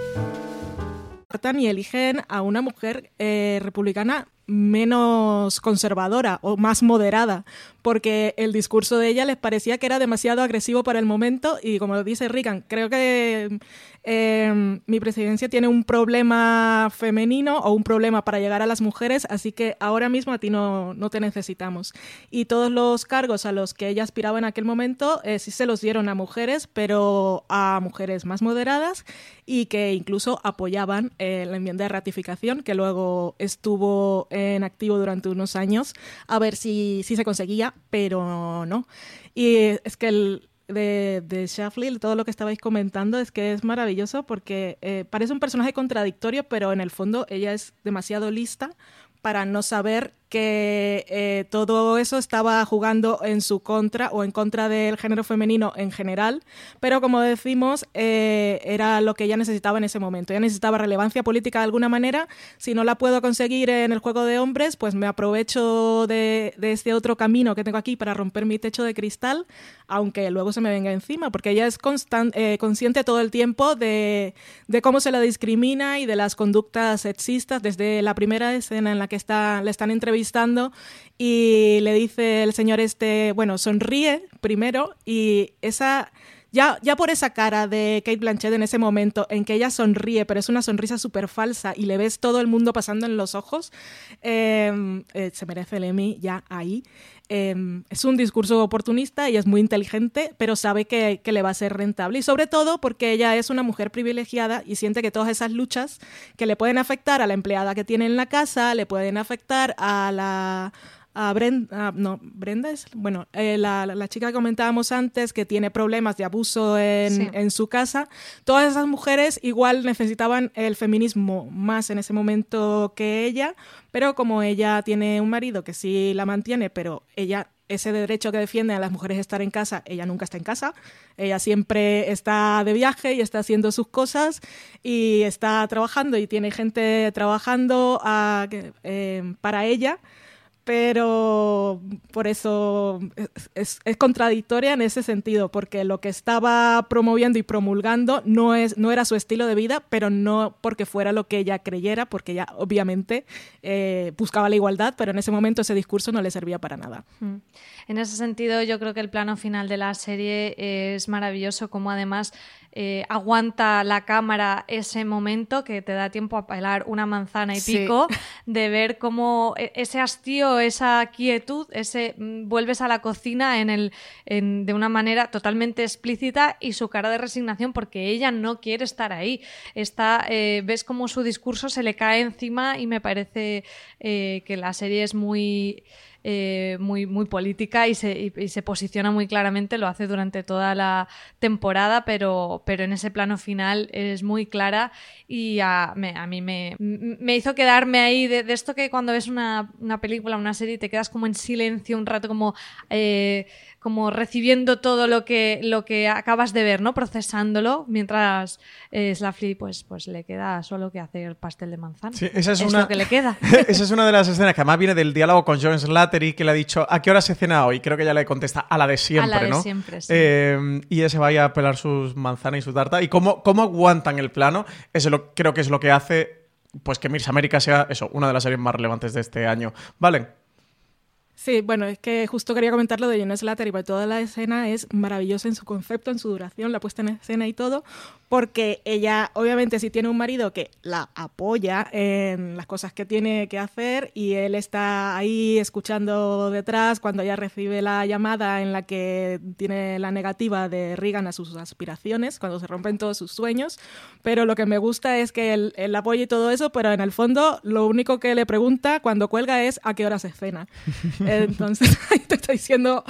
Y eligen a una mujer eh, republicana menos conservadora o más moderada, porque el discurso de ella les parecía que era demasiado agresivo para el momento y como dice Reagan, creo que eh, mi presidencia tiene un problema femenino o un problema para llegar a las mujeres, así que ahora mismo a ti no, no te necesitamos. Y todos los cargos a los que ella aspiraba en aquel momento eh, sí se los dieron a mujeres, pero a mujeres más moderadas y que incluso apoyaban eh, la enmienda de ratificación que luego estuvo activo durante unos años a ver si, si se conseguía, pero no. Y es que el, de, de todo lo que estabais comentando, es que es maravilloso porque eh, parece un personaje contradictorio, pero en el fondo ella es demasiado lista para no saber que eh, todo eso estaba jugando en su contra o en contra del género femenino en general, pero como decimos, eh, era lo que ella necesitaba en ese momento. Ella necesitaba relevancia política de alguna manera. Si no la puedo conseguir en el juego de hombres, pues me aprovecho de, este otro camino que tengo aquí para romper mi techo de cristal, aunque luego se me venga encima, porque ella es eh, consciente todo el tiempo de, de, cómo se la discrimina y de las conductas sexistas desde la primera escena en la que está, le están y le dice el señor este, bueno, sonríe primero y esa... Ya, ya por esa cara de Kate Blanchett en ese momento en que ella sonríe, pero es una sonrisa súper falsa y le ves todo el mundo pasando en los ojos, em, eh, se merece el Emmy ya ahí. Em, es un discurso oportunista y es muy inteligente, pero sabe que, que, le va a ser rentable. Y sobre todo porque ella es una mujer privilegiada y siente que todas esas luchas que le pueden afectar a la empleada que tiene en la casa, le pueden afectar a la a Brenda, no, Brenda es, bueno, eh, la, la, chica que comentábamos antes que tiene problemas de abuso en, en, su casa, todas esas mujeres igual necesitaban el feminismo más en ese momento que ella, pero como ella tiene un marido que sí la mantiene, pero ella ese derecho que defiende a las mujeres estar en casa, ella nunca está en casa, ella siempre está de viaje y está haciendo sus cosas y está trabajando y tiene gente trabajando a, eh, para ella pero por eso es, contradictoria en ese sentido, porque lo que estaba promoviendo y promulgando no, es, no era su estilo de vida, pero no porque fuera lo que ella creyera, porque ella obviamente eh, buscaba la igualdad, pero en ese momento ese discurso no le servía para nada. Mm. En ese sentido, yo creo que el plano final de la serie es maravilloso, como además eh, aguanta la cámara ese momento que te da tiempo a pelar una manzana y pico, de ver cómo e, ese hastío, esa quietud, ese mm, vuelves a la cocina en el, de una manera totalmente explícita y su cara de resignación porque ella no quiere estar ahí. Está, eh, ves cómo su discurso se le cae encima y me parece eh, que la serie es muy eh, muy, muy política y se, se, posiciona muy claramente, lo hace durante toda la temporada, pero, pero en ese plano final es muy clara y a, a mí me, me, hizo quedarme ahí de, esto que cuando ves una, una, película, una serie, te quedas como en silencio un rato, como... Eh, como recibiendo todo lo que, lo que acabas de ver, ¿no? Procesándolo, mientras eh, pues, pues le queda solo que hacer pastel de manzana. Sí, esa es, una... lo que le queda. esa es una de las escenas que además viene del diálogo con John Slattery, que le ha dicho, ¿a qué hora se cena hoy? Creo que ella le contesta, a la de siempre, a la de siempre, sí. Eh, y ella se vaya a pelar sus manzanas y su tarta. Y cómo, cómo aguantan el plano, eso lo, creo que es lo que hace pues que Mirs América sea eso, una de las series más relevantes de este año. ¿Vale? Sí, bueno, es que justo quería comentar lo de Jonas Slattery, porque toda la escena es maravillosa en su concepto, en su duración, la puesta en escena y todo, porque ella, obviamente, si tiene un marido que la apoya en las cosas que tiene que hacer y él está ahí escuchando detrás cuando ella recibe la llamada en la que tiene la negativa de Reagan a sus aspiraciones, cuando se rompen todos sus sueños, pero lo que me gusta es que él, él apoya y todo eso, pero en el fondo lo único que le pregunta cuando cuelga es a qué hora se cena. Entonces, te estoy diciendo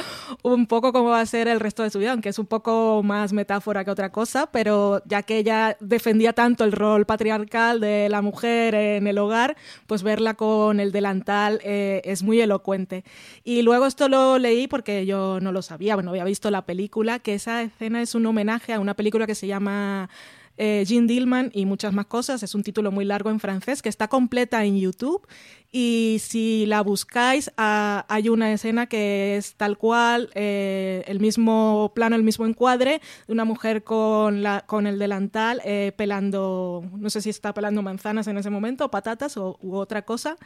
un poco cómo va a ser el resto de su vida, aunque es un poco más metáfora que otra cosa, pero ya que ella defendía tanto el rol patriarcal de la mujer en el hogar, pues verla con el delantal eh, es muy elocuente. Y luego esto lo leí porque yo no lo sabía, bueno, había visto la película, que esa escena es un homenaje a una película que se llama eh, Jean Dillman y muchas más cosas. Es un título muy largo en francés que está completa en YouTube y si la buscáis ah, hay una escena que es tal cual, eh, el mismo plano, el mismo encuadre de una mujer con, con el delantal eh, pelando, no sé si está pelando manzanas en ese momento, patatas o, u otra cosa.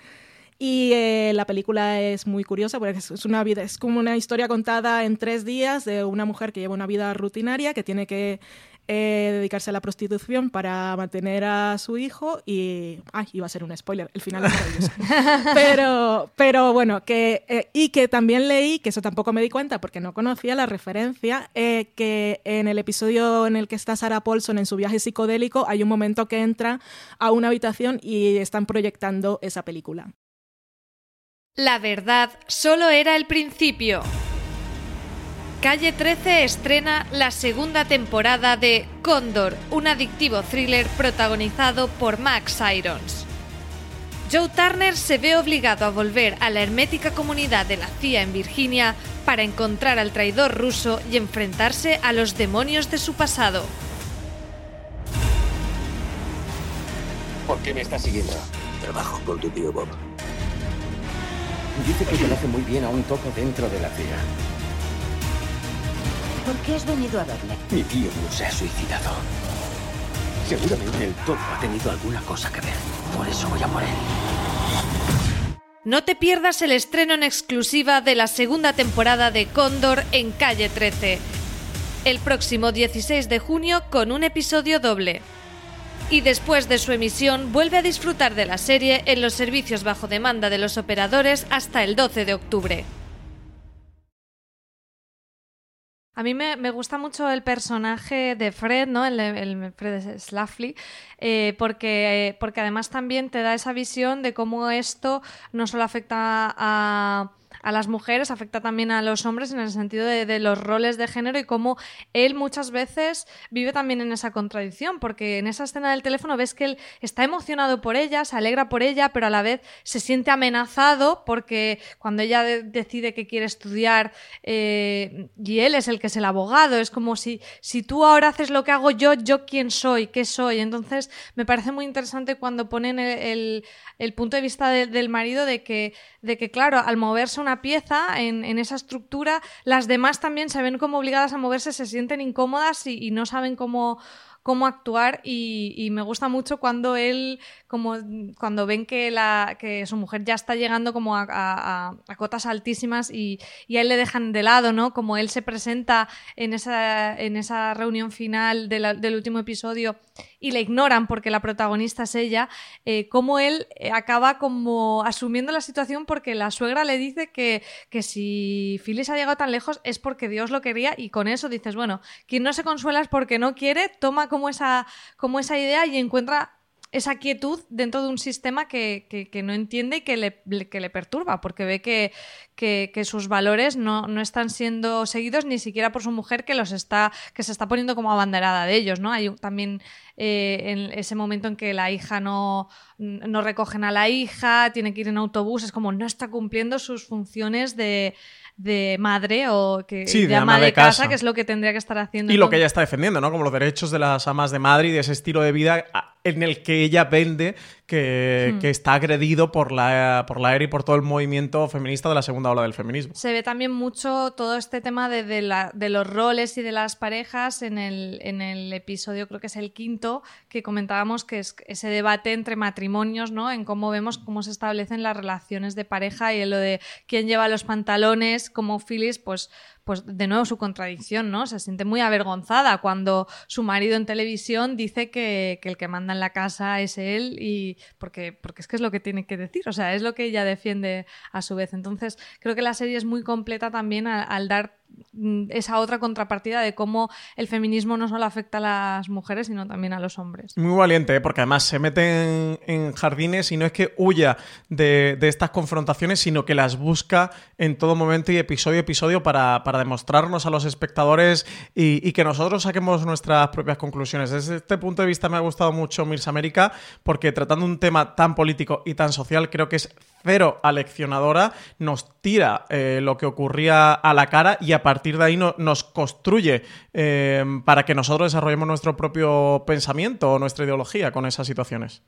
Y la película es muy curiosa porque es, una vida, es como una historia contada en tres días de una mujer que lleva una vida rutinaria, que tiene que eh, dedicarse a la prostitución para mantener a su hijo y... Ay, iba a ser un spoiler, el final es maravilloso. pero, pero bueno, que, eh, y que también leí, que eso tampoco me di cuenta porque no conocía la referencia, que en el episodio en el que está Sarah Paulson en su viaje psicodélico hay un momento que entra a una habitación y están proyectando esa película. La verdad solo era el principio. Calle 13 estrena la segunda temporada de Cóndor, un adictivo thriller protagonizado por Max Irons. Joe Turner se ve obligado a volver a la hermética comunidad de la CIA en Virginia para encontrar al traidor ruso y enfrentarse a los demonios de su pasado. ¿Por qué me estás siguiendo? Trabajo con tu tío Bob. Dice que conoce muy bien a un topo dentro de la CIA. ¿Por qué has venido a verme? Mi tío no se ha suicidado. Seguramente el topo ha tenido alguna cosa que ver. Por eso voy a por él. No te pierdas el estreno en exclusiva de la segunda temporada de Cóndor en Calle 13. El próximo 16 de junio con un episodio doble y después de su emisión vuelve a disfrutar de la serie en los servicios bajo demanda de los operadores hasta el 12 de octubre. A mí me, gusta mucho el personaje de Fred, ¿no? El, Fred Slaffly, eh, porque, porque además también te da esa visión de cómo esto no solo afecta a a las mujeres, afecta también a los hombres en el sentido de, los roles de género y cómo él muchas veces vive también en esa contradicción, porque en esa escena del teléfono ves que él está emocionado por ella, se alegra por ella, pero a la vez se siente amenazado porque cuando ella de- decide que quiere estudiar eh, y él es el que es el abogado, es como si, si tú ahora haces lo que hago yo, yo quién soy, qué soy. Entonces me parece muy interesante cuando ponen el, el- punto de vista de- del marido de que, de que, claro, al moverse una pieza en, en esa estructura, las demás también se ven como obligadas a moverse, se sienten incómodas y, no saben cómo cómo actuar. Y, me gusta mucho cuando él como cuando ven que la que su mujer ya está llegando como a, a- a- cotas altísimas y, y a él le dejan de lado no como él se presenta en esa en esa reunión final del último episodio y le ignoran porque la protagonista es ella eh, como él eh, acaba como asumiendo la situación porque la suegra le dice que, que si Phyllis ha llegado tan lejos es porque Dios lo quería y con eso dices, bueno, quien no se consuela es porque no quiere, toma como esa, como esa idea y encuentra esa quietud dentro de un sistema que, que- que no entiende y que le, que le perturba, porque ve que, sus valores no, no están siendo seguidos ni siquiera por su mujer que los está, que se está poniendo como abanderada de ellos, ¿no? Hay también eh, en ese momento en que la hija no, no recogen a la hija, tiene que ir en autobús, es como no está cumpliendo sus funciones de, de madre o que, Sí, de, de ama ama de de casa, casa. que es lo que tendría que estar haciendo. Y lo que ella está defendiendo, ¿no? Como los derechos de las amas de madre y de ese estilo de vida en el que ella vende que, Hmm. que está agredido por la, por la ERA y por todo el movimiento feminista de la segunda ola del feminismo. Se ve también mucho todo este tema de, de la- de los roles y de las parejas en el, en el episodio, creo que es el quinto, que comentábamos que es ese debate entre matrimonios, ¿no? En cómo vemos cómo se establecen las relaciones de pareja y en lo de quién lleva los pantalones, como Phyllis, pues, pues de nuevo su contradicción, ¿no? Se siente muy avergonzada cuando su marido en televisión dice que, que el que manda en la casa es él y porque, porque es que es lo que tiene que decir, o sea, es lo que ella defiende a su vez. Entonces, creo que la serie es muy completa también al, al dar esa otra contrapartida de cómo el feminismo no solo afecta a las mujeres, sino también a los hombres. Muy valiente, ¿eh? porque además se mete en, jardines y no es que huya de, estas confrontaciones, sino que las busca en todo momento y episodio a episodio para, para demostrarnos a los espectadores y, y que nosotros saquemos nuestras propias conclusiones. Desde este punto de vista me ha gustado mucho Mirs América, porque tratando un tema tan político y tan social, creo que es cero aleccionadora, nos tira eh, lo que ocurría a la cara y a partir de ahí no- nos construye eh, para que nosotros desarrollemos nuestro propio pensamiento o nuestra ideología con esas situaciones.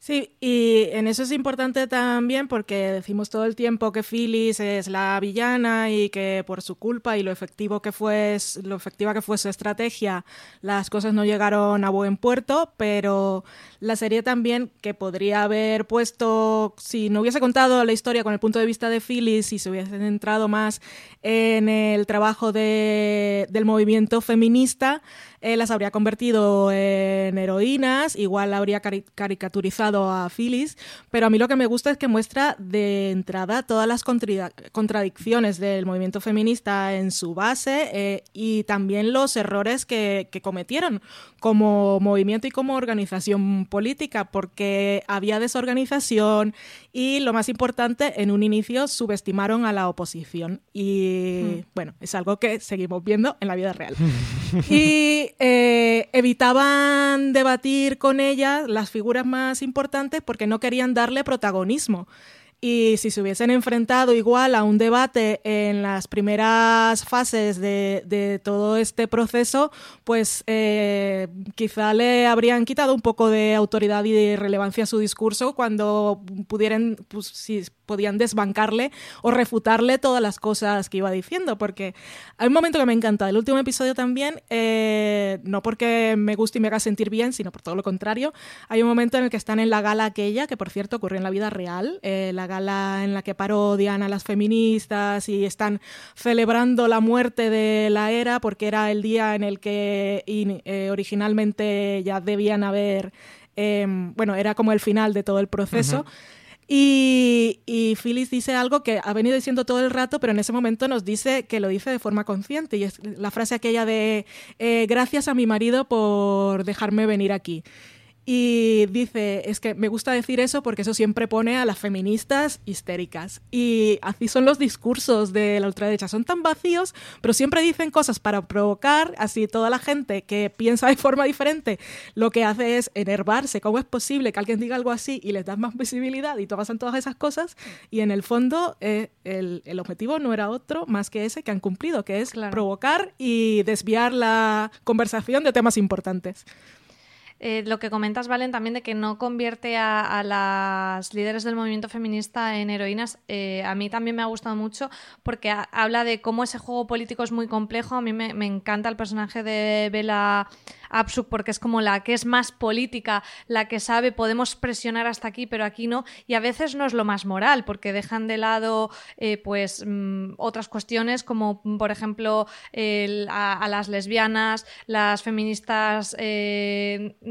Sí, y en eso es importante también porque decimos todo el tiempo que Phyllis es la villana y que por su culpa y lo efectivo que fue lo efectiva que fue su estrategia, las cosas no llegaron a buen puerto, pero la serie también que podría haber puesto si no hubiese contado la historia con el punto de vista de Phyllis y se hubiese centrado más en el trabajo de- del movimiento feminista, eh, las habría convertido en heroínas, igual habría cari- caricaturizado a Phyllis, pero a mí lo que me gusta es que muestra de entrada todas las contra- contradicciones del movimiento feminista en su base eh, y también los errores que, que cometieron como movimiento y como organización política, porque había desorganización y lo más importante, en un inicio subestimaron a la oposición y bueno, es algo que seguimos viendo en la vida real. y eh, evitaban debatir con ella las figuras más importantes porque no querían darle protagonismo. Y si se hubiesen enfrentado igual a un debate en las primeras fases de, de todo este proceso, pues eh, quizá le habrían quitado un poco de autoridad y de relevancia a su discurso cuando pudieran, pues, si podían desbancarle o refutarle todas las cosas que iba diciendo, porque hay un momento que me encanta. Del último episodio también, eh, no porque me guste y me haga sentir bien, sino por todo lo contrario, hay un momento en el que están en la gala aquella, que por cierto ocurrió en la vida real, eh, la gala en la que parodian a las feministas y están celebrando la muerte de la era porque era el día en el que eh, originalmente ya debían haber, eh, bueno, era como el final de todo el proceso. Y, y Phyllis dice algo que ha venido diciendo todo el rato, pero en ese momento nos dice que lo dice de forma consciente. Y es la frase aquella de eh, gracias a mi marido por dejarme venir aquí. Y dice, es que me gusta decir eso porque eso siempre pone a las feministas histéricas. Y así son los discursos de la ultraderecha, son tan vacíos, pero siempre dicen cosas para provocar, así toda la gente que piensa de forma diferente lo que hace es enervarse. ¿Cómo es posible que alguien diga algo así y les das más visibilidad y pasan todas esas cosas? Y en el fondo eh, el, el, objetivo no era otro más que ese que han cumplido, que es provocar y desviar la conversación de temas importantes. Eh, lo que comentas, Valen, también de que no convierte a, las líderes del movimiento feminista en heroínas, eh, a mí también me ha gustado mucho porque habla de cómo ese juego político es muy complejo. A mí me, encanta el personaje de Bella Absuk porque es como la que es más política, la que sabe, podemos presionar hasta aquí, pero aquí no. Y a veces no es lo más moral porque dejan de lado eh, pues mm, otras cuestiones como por ejemplo a, las lesbianas, las feministas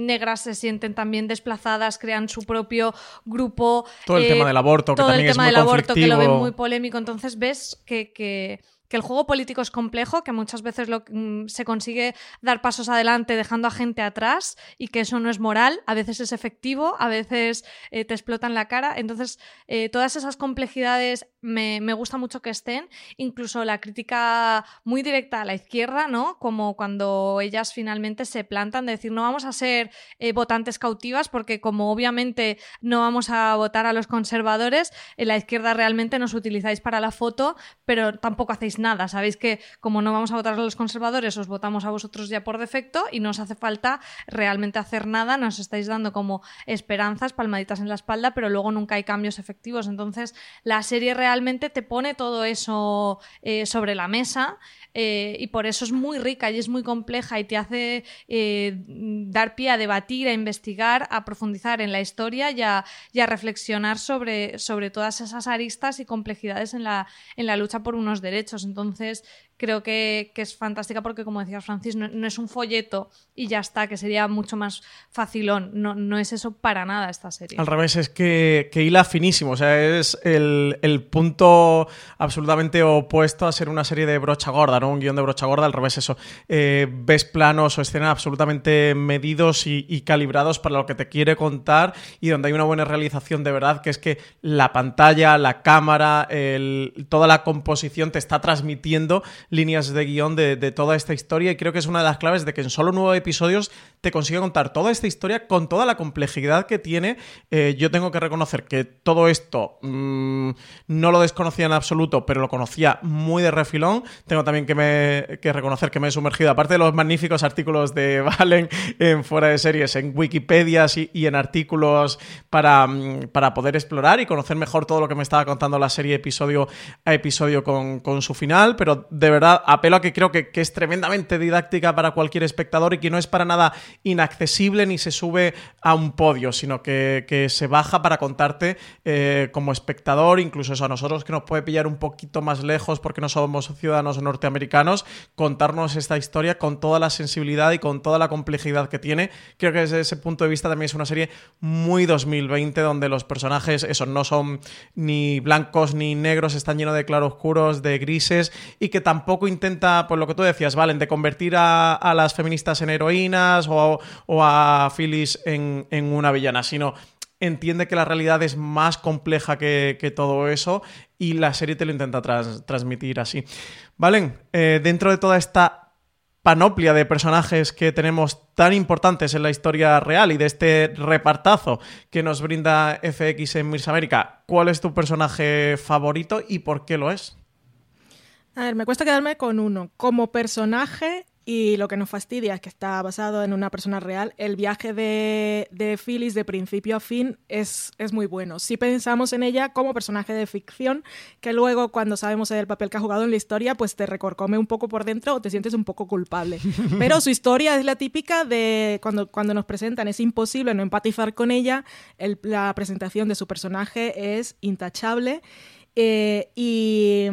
negras se sienten también desplazadas, crean su propio grupo. Todo el tema eh, del aborto, que todo también el tema es muy del aborto que lo ven muy polémico. Entonces ves que, que que el juego político es complejo, que muchas veces lo, mm, se consigue dar pasos adelante dejando a gente atrás y que eso no es moral, a veces es efectivo, a veces eh, te explotan la cara. Entonces, eh, todas esas complejidades me, gusta mucho que estén, incluso la crítica muy directa a la izquierda, ¿no? Como cuando ellas finalmente se plantan de decir, no vamos a ser eh, votantes cautivas porque como obviamente no vamos a votar a los conservadores, en la izquierda realmente nos utilizáis para la foto, pero tampoco hacéis nada. Sabéis que como no vamos a votar a los conservadores, os votamos a vosotros ya por defecto y no os hace falta realmente hacer nada, nos estáis dando como esperanzas, palmaditas en la espalda, pero luego nunca hay cambios efectivos. Entonces, la serie realmente te pone todo eso eh, sobre la mesa eh, y por eso es muy rica y es muy compleja y te hace eh, dar pie a debatir, a investigar, a profundizar en la historia y a, reflexionar sobre, sobre, todas esas aristas y complejidades en la, en la lucha por unos derechos. Entonces, creo que, es fantástica porque, como decía Francis, no, es un folleto y ya está, que sería mucho más facilón. No, no es eso para nada esta serie. Al revés, es que, que hila finísimo. O sea, es el, el, punto absolutamente opuesto a ser una serie de brocha gorda, ¿no? Un guion de brocha gorda. Al revés, eso. Eh, ves planos o escenas absolutamente medidos y, calibrados para lo que te quiere contar y donde hay una buena realización de verdad, que es que la pantalla, la cámara, toda la composición te está transmitiendo líneas de guion de, toda esta historia y creo que es una de las claves de que en solo nueve episodios te consigue contar toda esta historia con toda la complejidad que tiene. Eh, yo tengo que reconocer que todo esto mmm, no lo desconocía en absoluto, pero lo conocía muy de refilón. Tengo también que, reconocer que me he sumergido, aparte de los magníficos artículos de Valen en fuera de series, en Wikipedia y, en artículos para, para, poder explorar y conocer mejor todo lo que me estaba contando la serie episodio a episodio con, con su final, pero de verdad apelo a que creo que, que, es tremendamente didáctica para cualquier espectador y que no es para nada inaccesible ni se sube a un podio, sino que, que se baja para contarte eh, como espectador, incluso eso a nosotros que nos puede pillar un poquito más lejos porque no somos ciudadanos norteamericanos, contarnos esta historia con toda la sensibilidad y con toda la complejidad que tiene. Creo que desde ese punto de vista también es una serie muy 2020 donde los personajes, eso, no son ni blancos ni negros, están llenos de claroscuros, de grises y que tampoco intenta, pues lo que tú decías, Valen, de convertir a, a las feministas en heroínas o, o a Phyllis en, en, una villana, sino entiende que la realidad es más compleja que, que todo eso y la serie te lo intenta trans, transmitir así. Valen, eh, dentro de toda esta panoplia de personajes que tenemos tan importantes en la historia real y de este repartazo que nos brinda FX en Mirs América, ¿cuál es tu personaje favorito y por qué lo es? A ver, me cuesta quedarme con uno. Como personaje, y lo que nos fastidia es que está basado en una persona real, el viaje de, de Phyllis de principio a fin es, es, muy bueno. Si pensamos en ella como personaje de ficción, que luego cuando sabemos el papel que ha jugado en la historia, pues te recorcome un poco por dentro o te sientes un poco culpable. Pero su historia es la típica de cuando, cuando nos presentan, es imposible no empatizar con ella, el, la presentación de su personaje es intachable. Eh, y,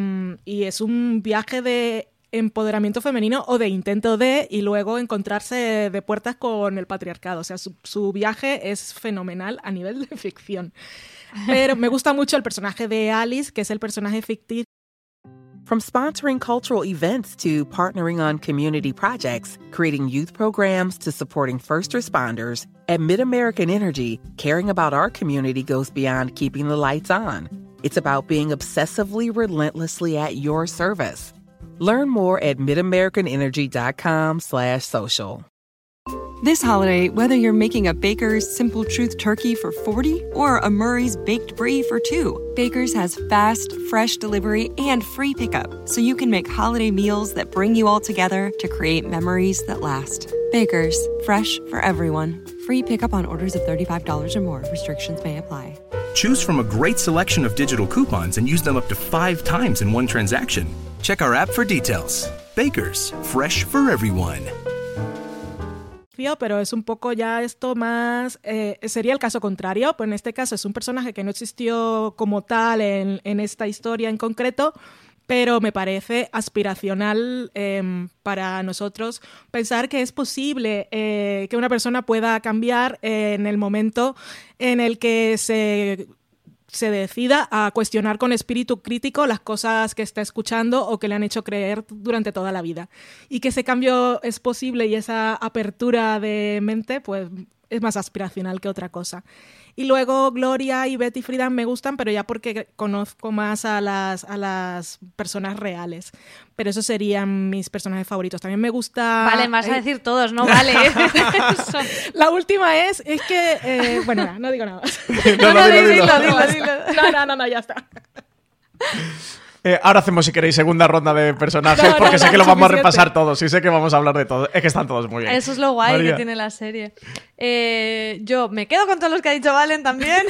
es un viaje de empoderamiento femenino o de intento de y luego encontrarse de puertas con el patriarcado. O sea, su, su viaje es fenomenal a nivel de ficción. Pero me gusta mucho el personaje de Alice, que es el personaje ficticio From sponsoring cultural events to partnering on community projects, creating youth programs to supporting first responders, at MidAmerican Energy, caring about our community goes beyond keeping the lights on. It's about being obsessively relentlessly at your service. Learn more at midamericanenergy.com slash social. This holiday, whether you're making a Baker's Simple Truth turkey for 40 or a Murray's Baked Brie for 2, Baker's has fast, fresh delivery and free pickup, so you can make holiday meals that bring you all together to create memories that last. Baker's, fresh for everyone. Free pickup on orders of $35 or more. Restrictions may apply. Choose from a great selection of digital coupons and use them up to five times in one transaction. Check our app for details. Baker's, fresh for everyone. pero es un poco ya esto más, eh, sería el caso contrario, pues en este caso es un personaje que no existió como tal en, en esta historia en concreto, pero me parece aspiracional eh, para nosotros pensar que es posible eh, que una persona pueda cambiar en el momento en el que se se decida a cuestionar con espíritu crítico las cosas que está escuchando o que le han hecho creer durante toda la vida. Y que ese cambio es posible y esa apertura de mente, pues es más aspiracional que otra cosa. Y luego Gloria y Betty Friedan me gustan, pero ya porque conozco más a las, a las personas reales. Pero esos serían mis personajes favoritos. También me gusta... Vale, vas a decir todos, ¿no? Vale. La última es, es que... Eh, bueno, no, digo nada más. no, no, dilo, No, no, no, no, ya está. Eh, ahora hacemos, si queréis, segunda ronda de personajes, porque sé que lo vamos a repasar todos y sé que vamos a hablar de todo. Es que están todos muy bien. Eso es lo guay que tiene la serie. Eh, yo me quedo con todos los que ha dicho Valen también,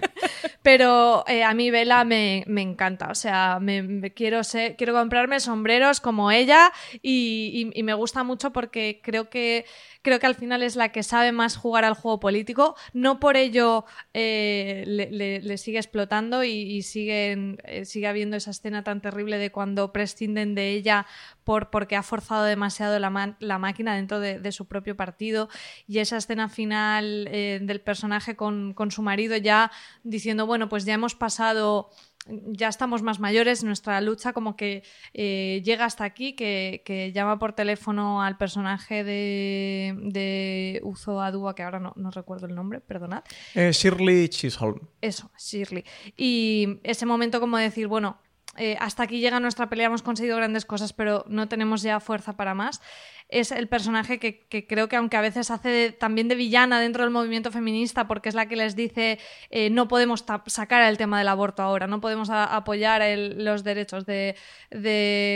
pero eh, a mí Vela me, encanta. O sea, me, quiero, quiero comprarme sombreros como ella y me gusta mucho porque creo que creo que al final es la que sabe más jugar al juego político. No por ello eh, le, sigue explotando y, siguen, eh, sigue habiendo esa escena tan terrible de cuando prescinden de ella por, porque ha forzado demasiado la, máquina dentro de, su propio partido. Y esa escena final eh, del personaje con su marido ya diciendo, bueno, pues ya hemos pasado ya estamos más mayores, nuestra lucha como que eh, llega hasta aquí, que, llama por teléfono al personaje de, de Uzo Adua, que ahora no, recuerdo el nombre, perdonad. Eh, Shirley Chisholm. Eso, Shirley. Y ese momento como decir, bueno, eh, hasta aquí llega nuestra pelea, hemos conseguido grandes cosas, pero no tenemos ya fuerza para más. Es el personaje que, creo que aunque a veces hace también de villana dentro del movimiento feminista, porque es la que les dice eh, no podemos sacar el tema del aborto ahora, no podemos apoyar los derechos de,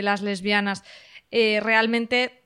las lesbianas, eh, realmente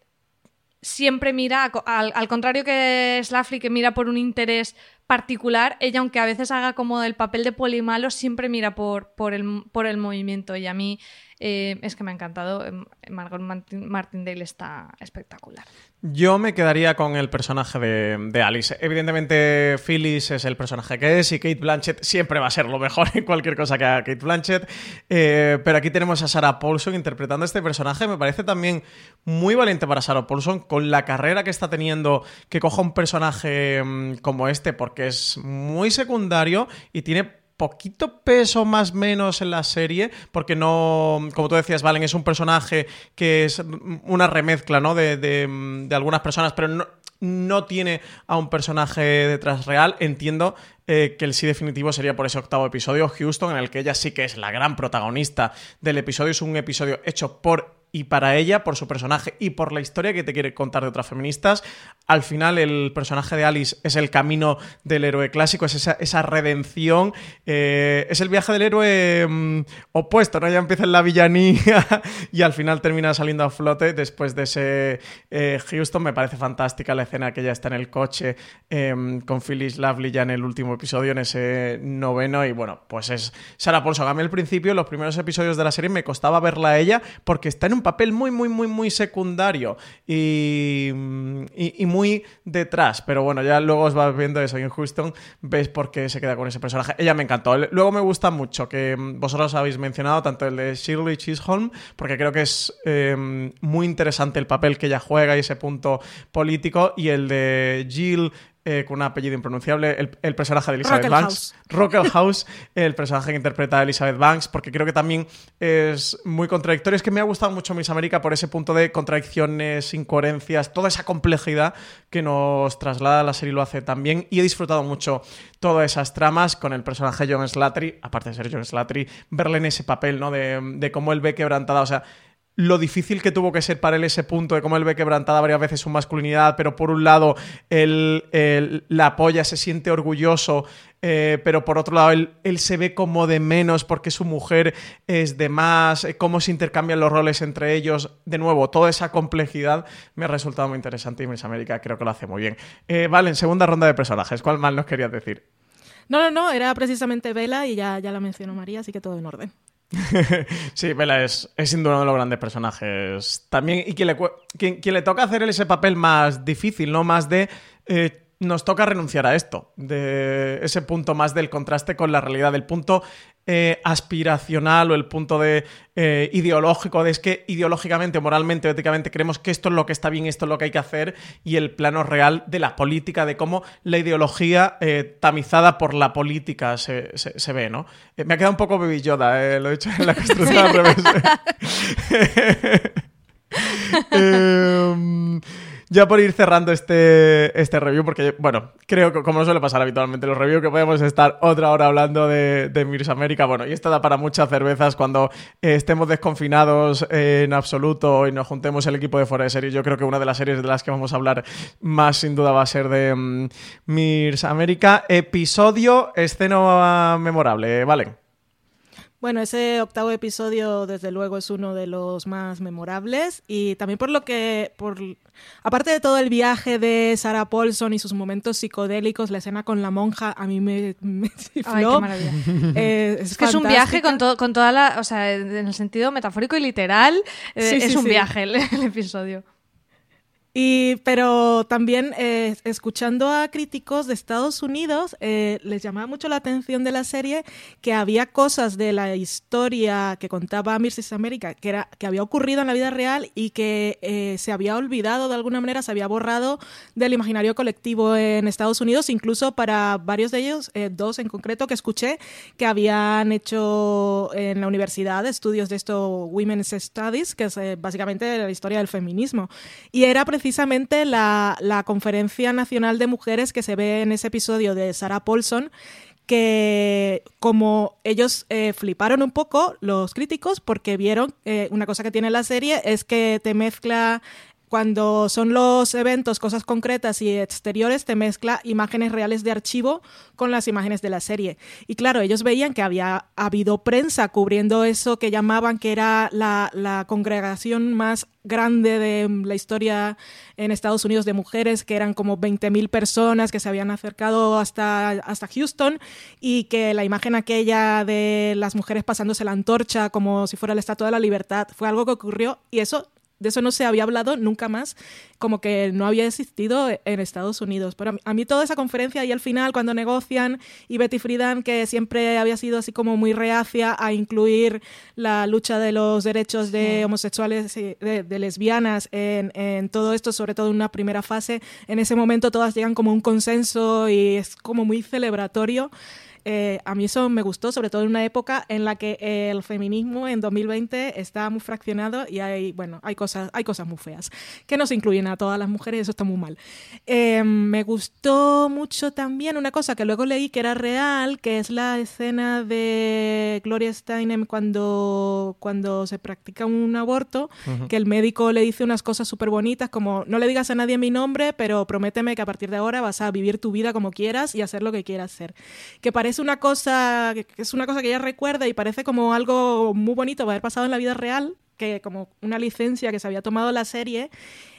siempre mira, al, contrario que Slaffy, que mira por un interés particular, ella, aunque a veces haga como el papel de polimalo, siempre mira por, por, el, por el movimiento. Y a mí eh, es que me ha encantado. Em, Margot Martindale está espectacular. Yo me quedaría con el personaje de, Alice. Evidentemente, Phyllis es el personaje que es y Kate Blanchett siempre va a ser lo mejor en cualquier cosa que haga Kate Blanchett. Eh, pero aquí tenemos a Sarah Paulson interpretando este personaje. Me parece también muy valiente para Sarah Paulson con la carrera que está teniendo que coja un personaje mm, como este porque es muy secundario y tiene poquito peso más menos en la serie, porque no, como tú decías, Valen es un personaje que es una remezcla, ¿no? De, de, algunas personas, pero no, no tiene a un personaje detrás real. Entiendo eh, que el sí definitivo sería por ese octavo episodio, Houston, en el que ella sí que es la gran protagonista del episodio. Es un episodio hecho por y para ella, por su personaje y por la historia que te quiere contar de otras feministas. Al final, el personaje de Alice es el camino del héroe clásico, es esa, redención, eh, es el viaje del héroe mm, opuesto, ¿no? Ya empieza en la villanía y al final termina saliendo a flote después de ese eh, Houston. Me parece fantástica la escena que ella está en el coche em, con Phyllis Lovely ya en el último episodio, en ese noveno. Y bueno, pues es Sarah Paulson. A mí al principio, los primeros episodios de la serie, me costaba verla a ella porque está en un papel muy, muy, muy, muy secundario y, y, muy detrás. Pero bueno, ya luego os vas viendo eso en Houston, ves por qué se queda con ese personaje. Ella me encantó. Luego me gusta mucho que vosotros habéis mencionado tanto el de Shirley Chisholm, porque creo que es eh, muy interesante el papel que ella juega y ese punto político, y el de Jill eh, con un apellido impronunciable, el, el personaje de Elizabeth Banks. House, el personaje que interpreta a Elizabeth Banks, porque creo que también es muy contradictorio. Es que me ha gustado mucho Miss América por ese punto de contradicciones, incoherencias, toda esa complejidad que nos traslada la serie lo hace también. Y he disfrutado mucho todas esas tramas con el personaje John Slattery, aparte de ser John Slattery, verle en ese papel, ¿no? De, de cómo él ve quebrantada, o sea lo difícil que tuvo que ser para él ese punto de cómo él ve quebrantada varias veces su masculinidad, pero por un lado él, la apoya, se siente orgulloso, eh, pero por otro lado él, se ve como de menos porque su mujer es de más, eh, cómo se intercambian los roles entre ellos. De nuevo, toda esa complejidad me ha resultado muy interesante y Miss América creo que lo hace muy bien. Eh, vale, en segunda ronda de personajes, ¿cuál mal nos querías decir? No, no, no, era precisamente Vela y ya, ya la mencionó María, así que todo en orden. sí, Bella es, es uno de los grandes personajes. También, y quien le, le toca hacer ese papel más difícil, ¿no? Más de. Eh, nos toca renunciar a esto, de ese punto más del contraste con la realidad, del punto eh, aspiracional o el punto de eh, ideológico, de es que ideológicamente, moralmente, éticamente creemos que esto es lo que está bien, esto es lo que hay que hacer, y el plano real de la política, de cómo la ideología eh, tamizada por la política se, ve, ¿no? me ha quedado un poco Baby Yoda, lo he hecho en la construcción al revés. Ya por ir cerrando este, este review, porque, bueno, creo que como suele pasar habitualmente los reviews, que podemos estar otra hora hablando de, de Mirs América. Bueno, y esto da para muchas cervezas cuando eh, estemos desconfinados en absoluto y nos juntemos el equipo de fuera de series. Yo creo que una de las series de las que vamos a hablar más sin duda va a ser de mm, Mirs América. Episodio, escena memorable, ¿vale? Bueno, ese octavo episodio desde luego es uno de los más memorables y también por lo que, por, aparte de todo el viaje de Sarah Paulson y sus momentos psicodélicos, la escena con la monja a mí me, me Ay, qué maravilla. Eh, es, que es un viaje con, con toda la, o sea, en el sentido metafórico y literal, eh, es un viaje el episodio. Y, pero también eh, escuchando a críticos de Estados Unidos, eh, les llamaba mucho la atención de la serie que había cosas de la historia que contaba Mrs. America que, era, que había ocurrido en la vida real y que eh, se había olvidado de alguna manera, se había borrado del imaginario colectivo en Estados Unidos, incluso para varios de ellos, dos en concreto que escuché, que habían hecho en la universidad estudios de esto, Women's Studies, que es básicamente la historia del feminismo. Y era precisamente la, Conferencia Nacional de Mujeres que se ve en ese episodio de Sarah Paulson, que como ellos eh, fliparon un poco los críticos porque vieron eh, una cosa que tiene la serie es que te mezcla cuando son los eventos, cosas concretas y exteriores, te mezcla imágenes reales de archivo con las imágenes de la serie. Y claro, ellos veían que había habido prensa cubriendo eso que llamaban que era la, congregación más grande de la historia en Estados Unidos de mujeres, que eran como 20.000 personas que se habían acercado hasta, hasta Houston y que la imagen aquella de las mujeres pasándose la antorcha como si fuera la Estatua de la Libertad fue algo que ocurrió y eso de eso no se había hablado nunca más, como que no había existido en Estados Unidos. Pero a mí, toda esa conferencia y al final cuando negocian y Betty Friedan, que siempre había sido así como muy reacia a incluir la lucha de los derechos de homosexuales y de, lesbianas en, en, todo esto, sobre todo en una primera fase, en ese momento todas llegan como un consenso y es como muy celebratorio. Eh, a mí eso me gustó, sobre todo en una época en la que el feminismo en 2020 está muy fraccionado y hay, bueno, hay cosas, hay cosas muy feas que no se incluyen a todas las mujeres y eso está muy mal. Eh, me gustó mucho también una cosa que luego leí que era real, que es la escena de Gloria Steinem cuando, cuando se practica un aborto, que el médico le dice unas cosas súper bonitas como no le digas a nadie mi nombre, pero prométeme que a partir de ahora vas a vivir tu vida como quieras y hacer lo que quieras hacer. Que parece es una cosa que es una cosa que ella recuerda y parece como algo muy bonito haber pasado en la vida real, que como una licencia que se había tomado la serie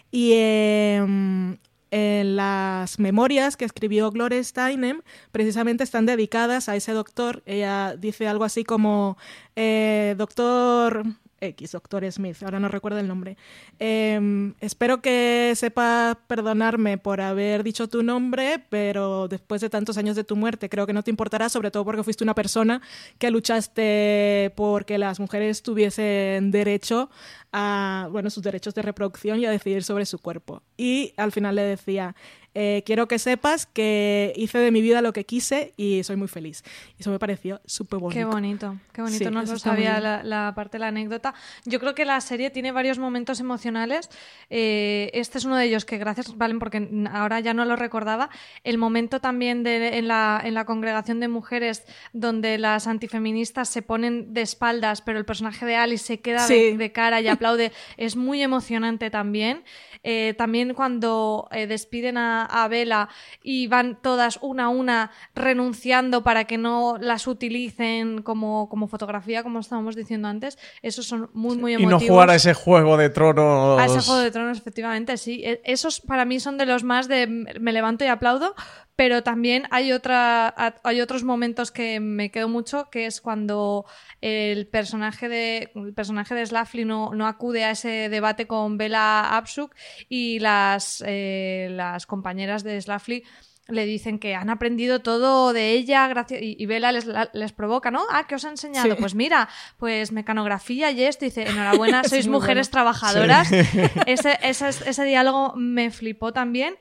y em, en las memorias que escribió Gloria Steinem precisamente están dedicadas a ese doctor. Ella dice algo así como eh, doctor X, Doctor Smith, ahora no recuerdo el nombre. Em, espero que sepa perdonarme por haber dicho tu nombre, pero después de tantos años de tu muerte, creo que no te importará, sobre todo porque fuiste una persona que luchaste porque las mujeres tuviesen derecho a, bueno, sus derechos de reproducción y a decidir sobre su cuerpo. Y al final le decía, eh, quiero que sepas que hice de mi vida lo que quise y soy muy feliz. Eso me pareció súper bonito. Qué bonito, qué bonito. Sí, no lo sabía la, la parte de la anécdota. Yo creo que la serie tiene varios momentos emocionales. Eh, este es uno de ellos que gracias, Valen, porque ahora ya no lo recordaba. El momento también de, en, la, en la congregación de mujeres donde las antifeministas se ponen de espaldas, pero el personaje de Alice se queda de- Sí. de, cara y aplaude. es muy emocionante también. Eh, también cuando eh, despiden a, a Bella y van todas una a una renunciando para que no las utilicen como, como fotografía, como estábamos diciendo antes, esos son muy, muy Y emotivos. no jugar a ese juego de tronos. A ese Juego de Tronos, efectivamente, sí. E- Esos para mí son de los más de me levanto y aplaudo, pero también hay, otra, hay otros momentos que me quedo mucho, que es cuando el personaje de, el personaje de Slafly no, no acude a ese debate con Bella Absuk y las, eh, las compañeras de Slafly le dicen que han aprendido todo de ella gracias y, Bella les, la- les provoca, ¿no? Ah, ¿qué os ha enseñado? Sí. Pues mira, pues mecanografía y esto. Dice, enhorabuena, sois mujeres bueno. trabajadoras. Sí. Ese, ese, ese diálogo me flipó también.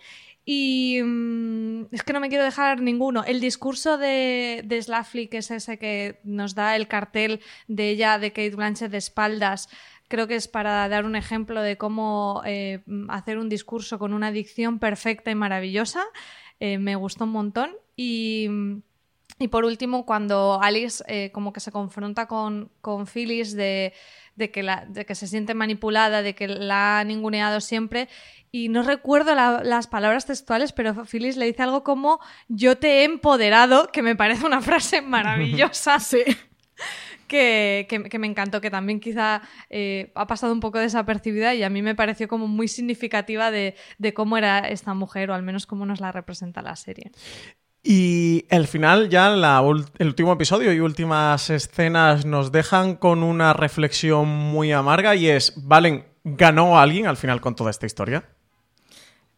Y mm, es que no me quiero dejar ninguno. El discurso de, de que es ese que nos da el cartel de ella, de Kate Blanchett de espaldas, creo que es para dar un ejemplo de cómo eh, hacer un discurso con una dicción perfecta y maravillosa. Eh, me gustó un montón. Y. Y por último, cuando Alice eh, como que se confronta con, con Phyllis de, de que la- de que se siente manipulada, de que la ha ninguneado siempre. Y no recuerdo la- las palabras textuales, pero Phyllis le dice algo como yo te he empoderado, que me parece una frase maravillosa. Sí. Que, que- que me encantó, que también quizá eh, ha pasado un poco desapercibida y a mí me pareció como muy significativa de, de cómo era esta mujer, o al menos cómo nos la representa la serie. Y el final, ya el último episodio y últimas escenas nos dejan con una reflexión muy amarga y es, Valen, ¿ganó alguien al final con toda esta historia?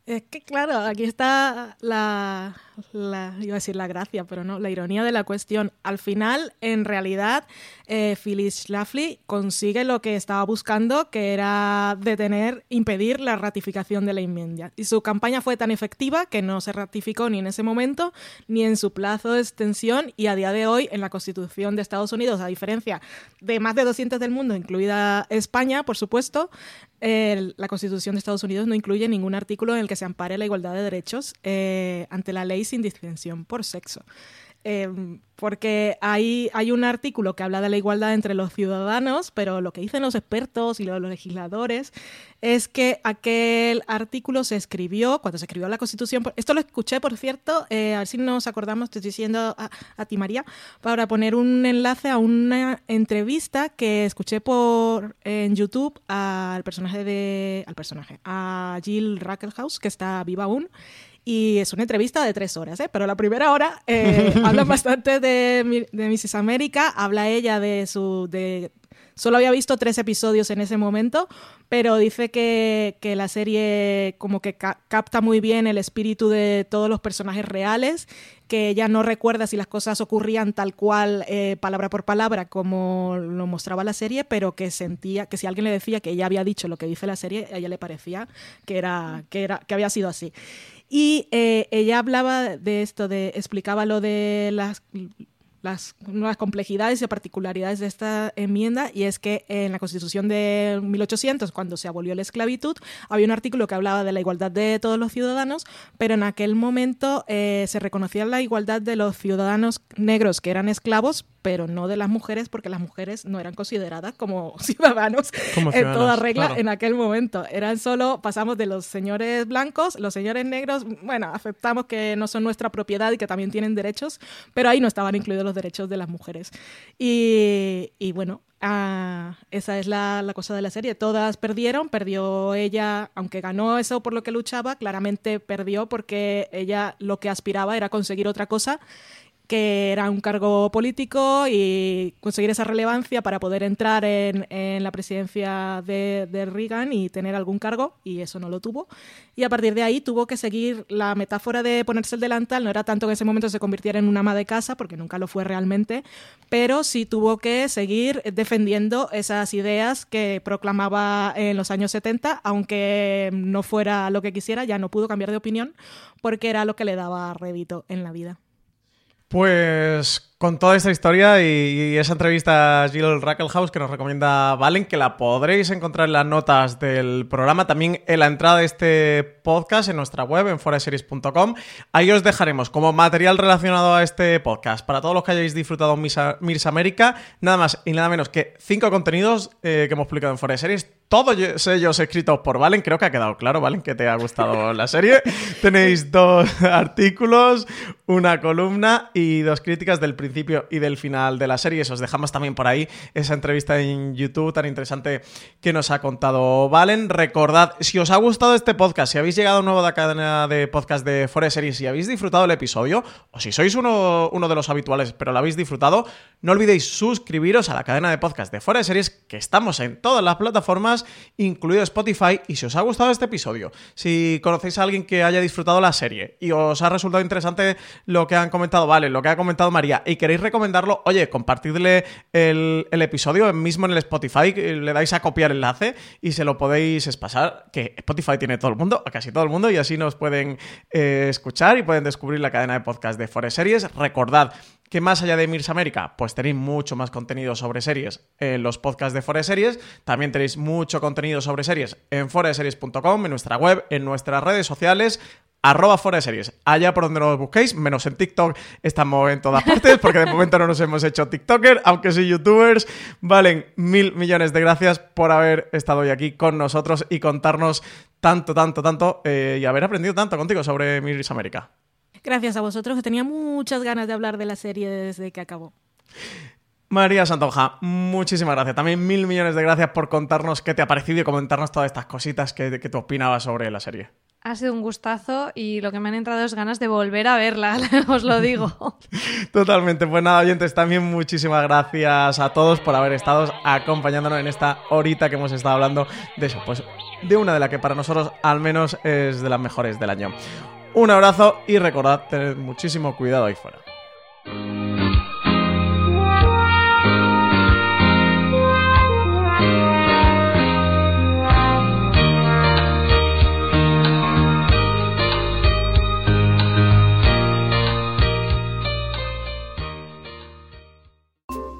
Es que claro, aquí está la, la- iba a decir la gracia, pero no, la ironía de la cuestión. Al final, en realidad, eh, Phyllis Schlafly consigue lo que estaba buscando, que era detener, impedir la ratificación de la enmienda. Y su campaña fue tan efectiva que no se ratificó ni en ese momento, ni en su plazo de extensión, y a día de hoy, en la Constitución de Estados Unidos, a diferencia de más de 200 del mundo, incluida España, por supuesto, el- la Constitución de Estados Unidos no incluye ningún artículo en el que se ampare la igualdad de derechos eh, ante la ley sin distinción por sexo. Eh, porque hay, hay un artículo que habla de la igualdad entre los ciudadanos, pero lo que dicen los expertos y los legisladores es que aquel artículo se escribió cuando se escribió la Constitución. Esto lo escuché, por cierto, eh, a ver si nos acordamos, estoy diciendo a, a ti, María, para poner un enlace a una entrevista que escuché por en YouTube al personaje de al personaje a Jill Rackelhaus que está viva aún y es una entrevista de tres horas, ¿eh? pero la primera hora eh, habla bastante de, de Mrs. América, habla ella de su... De, solo había visto tres episodios en ese momento, pero dice que, que la serie como que ca- capta muy bien el espíritu de todos los personajes reales, que ella no recuerda si las cosas ocurrían tal cual, eh, palabra por palabra, como lo mostraba la serie, pero que sentía que si alguien le decía que ella había dicho lo que dice la serie, a ella le parecía que, era, que, era, que había sido así. Y eh, ella hablaba de esto, de, explicaba lo de las, las nuevas complejidades y particularidades de esta enmienda, y es que en la Constitución de 1800, cuando se abolió la esclavitud, había un artículo que hablaba de la igualdad de todos los ciudadanos, pero en aquel momento eh, se reconocía la igualdad de los ciudadanos negros que eran esclavos, pero no de las mujeres, porque las mujeres no eran consideradas como ciudadanos Como en toda regla claro. en aquel momento. Eran solo, pasamos de los señores blancos, los señores negros, bueno, aceptamos que no son nuestra propiedad y que también tienen derechos, pero ahí no estaban incluidos los derechos de las mujeres. Y, y bueno, ah, esa es la, la cosa de la serie. Todas perdieron, perdió ella, aunque ganó eso por lo que luchaba, claramente perdió porque ella lo que aspiraba era conseguir otra cosa que era un cargo político y conseguir esa relevancia para poder entrar en, la presidencia de, de, Reagan y tener algún cargo, y eso no lo tuvo. Y a partir de ahí tuvo que seguir la metáfora de ponerse el delantal, no era tanto que en ese momento se convirtiera en una ama de casa, porque nunca lo fue realmente, pero sí tuvo que seguir defendiendo esas ideas que proclamaba en los años 70, aunque no fuera lo que quisiera, ya no pudo cambiar de opinión, porque era lo que le daba rédito en la vida. Pues con toda esta historia y, esa entrevista a Jill Rackelhaus que nos recomienda Valen, que la podréis encontrar en las notas del programa, también en la entrada de este podcast en nuestra web, en foreseries.com. Ahí os dejaremos como material relacionado a este podcast. Para todos los que hayáis disfrutado Mirs América, nada más y nada menos que cinco contenidos eh, que hemos publicado en Foreseries todos ellos escritos por Valen. Creo que ha quedado claro, Valen, que te ha gustado la serie. Tenéis dos artículos, una columna y dos críticas del principio y del final de la serie. Os dejamos también por ahí esa entrevista en YouTube tan interesante que nos ha contado Valen. Recordad, si os ha gustado este podcast, si habéis llegado nuevo de la cadena de podcast de Forest Series y habéis disfrutado el episodio, o si sois uno, uno de los habituales pero lo habéis disfrutado, no olvidéis suscribiros a la cadena de podcast de Forest Series, que estamos en todas las plataformas incluido Spotify. Y si os ha gustado este episodio, si conocéis a alguien que haya disfrutado la serie y os ha resultado interesante lo que han comentado, vale, lo que ha comentado María, y queréis recomendarlo, oye, compartidle el, episodio mismo en el Spotify, le dais a copiar enlace y se lo podéis pasar, que Spotify tiene todo el mundo, a casi todo el mundo, y así nos pueden eh, escuchar y pueden descubrir la cadena de podcast de Forest Series. Recordad que más allá de Mirs América, pues tenéis mucho más contenido sobre series en los podcasts de Forest Series. También tenéis mucho contenido sobre series en foreseries.com, en nuestra web, en nuestras redes sociales arroba allá por donde nos busquéis, menos en TikTok, estamos en todas partes, porque de momento no nos hemos hecho TikToker, aunque sí YouTubers. Valen mil millones de gracias por haber estado hoy aquí con nosotros y contarnos tanto, tanto, tanto eh, y haber aprendido tanto contigo sobre Mirs América. Gracias a vosotros, que tenía muchas ganas de hablar de la serie desde que acabó. María Santonja, muchísimas gracias. También mil millones de gracias por contarnos qué te ha parecido y comentarnos todas estas cositas que, que tú opinabas sobre la serie. Ha sido un gustazo y lo que me han entrado es ganas de volver a verla, os lo digo. Totalmente. Pues nada, oyentes, también muchísimas gracias a todos por haber estado acompañándonos en esta horita que hemos estado hablando de eso, pues de una de las que para nosotros al menos es de las mejores del año. Un abrazo y recordad tener muchísimo cuidado ahí fuera.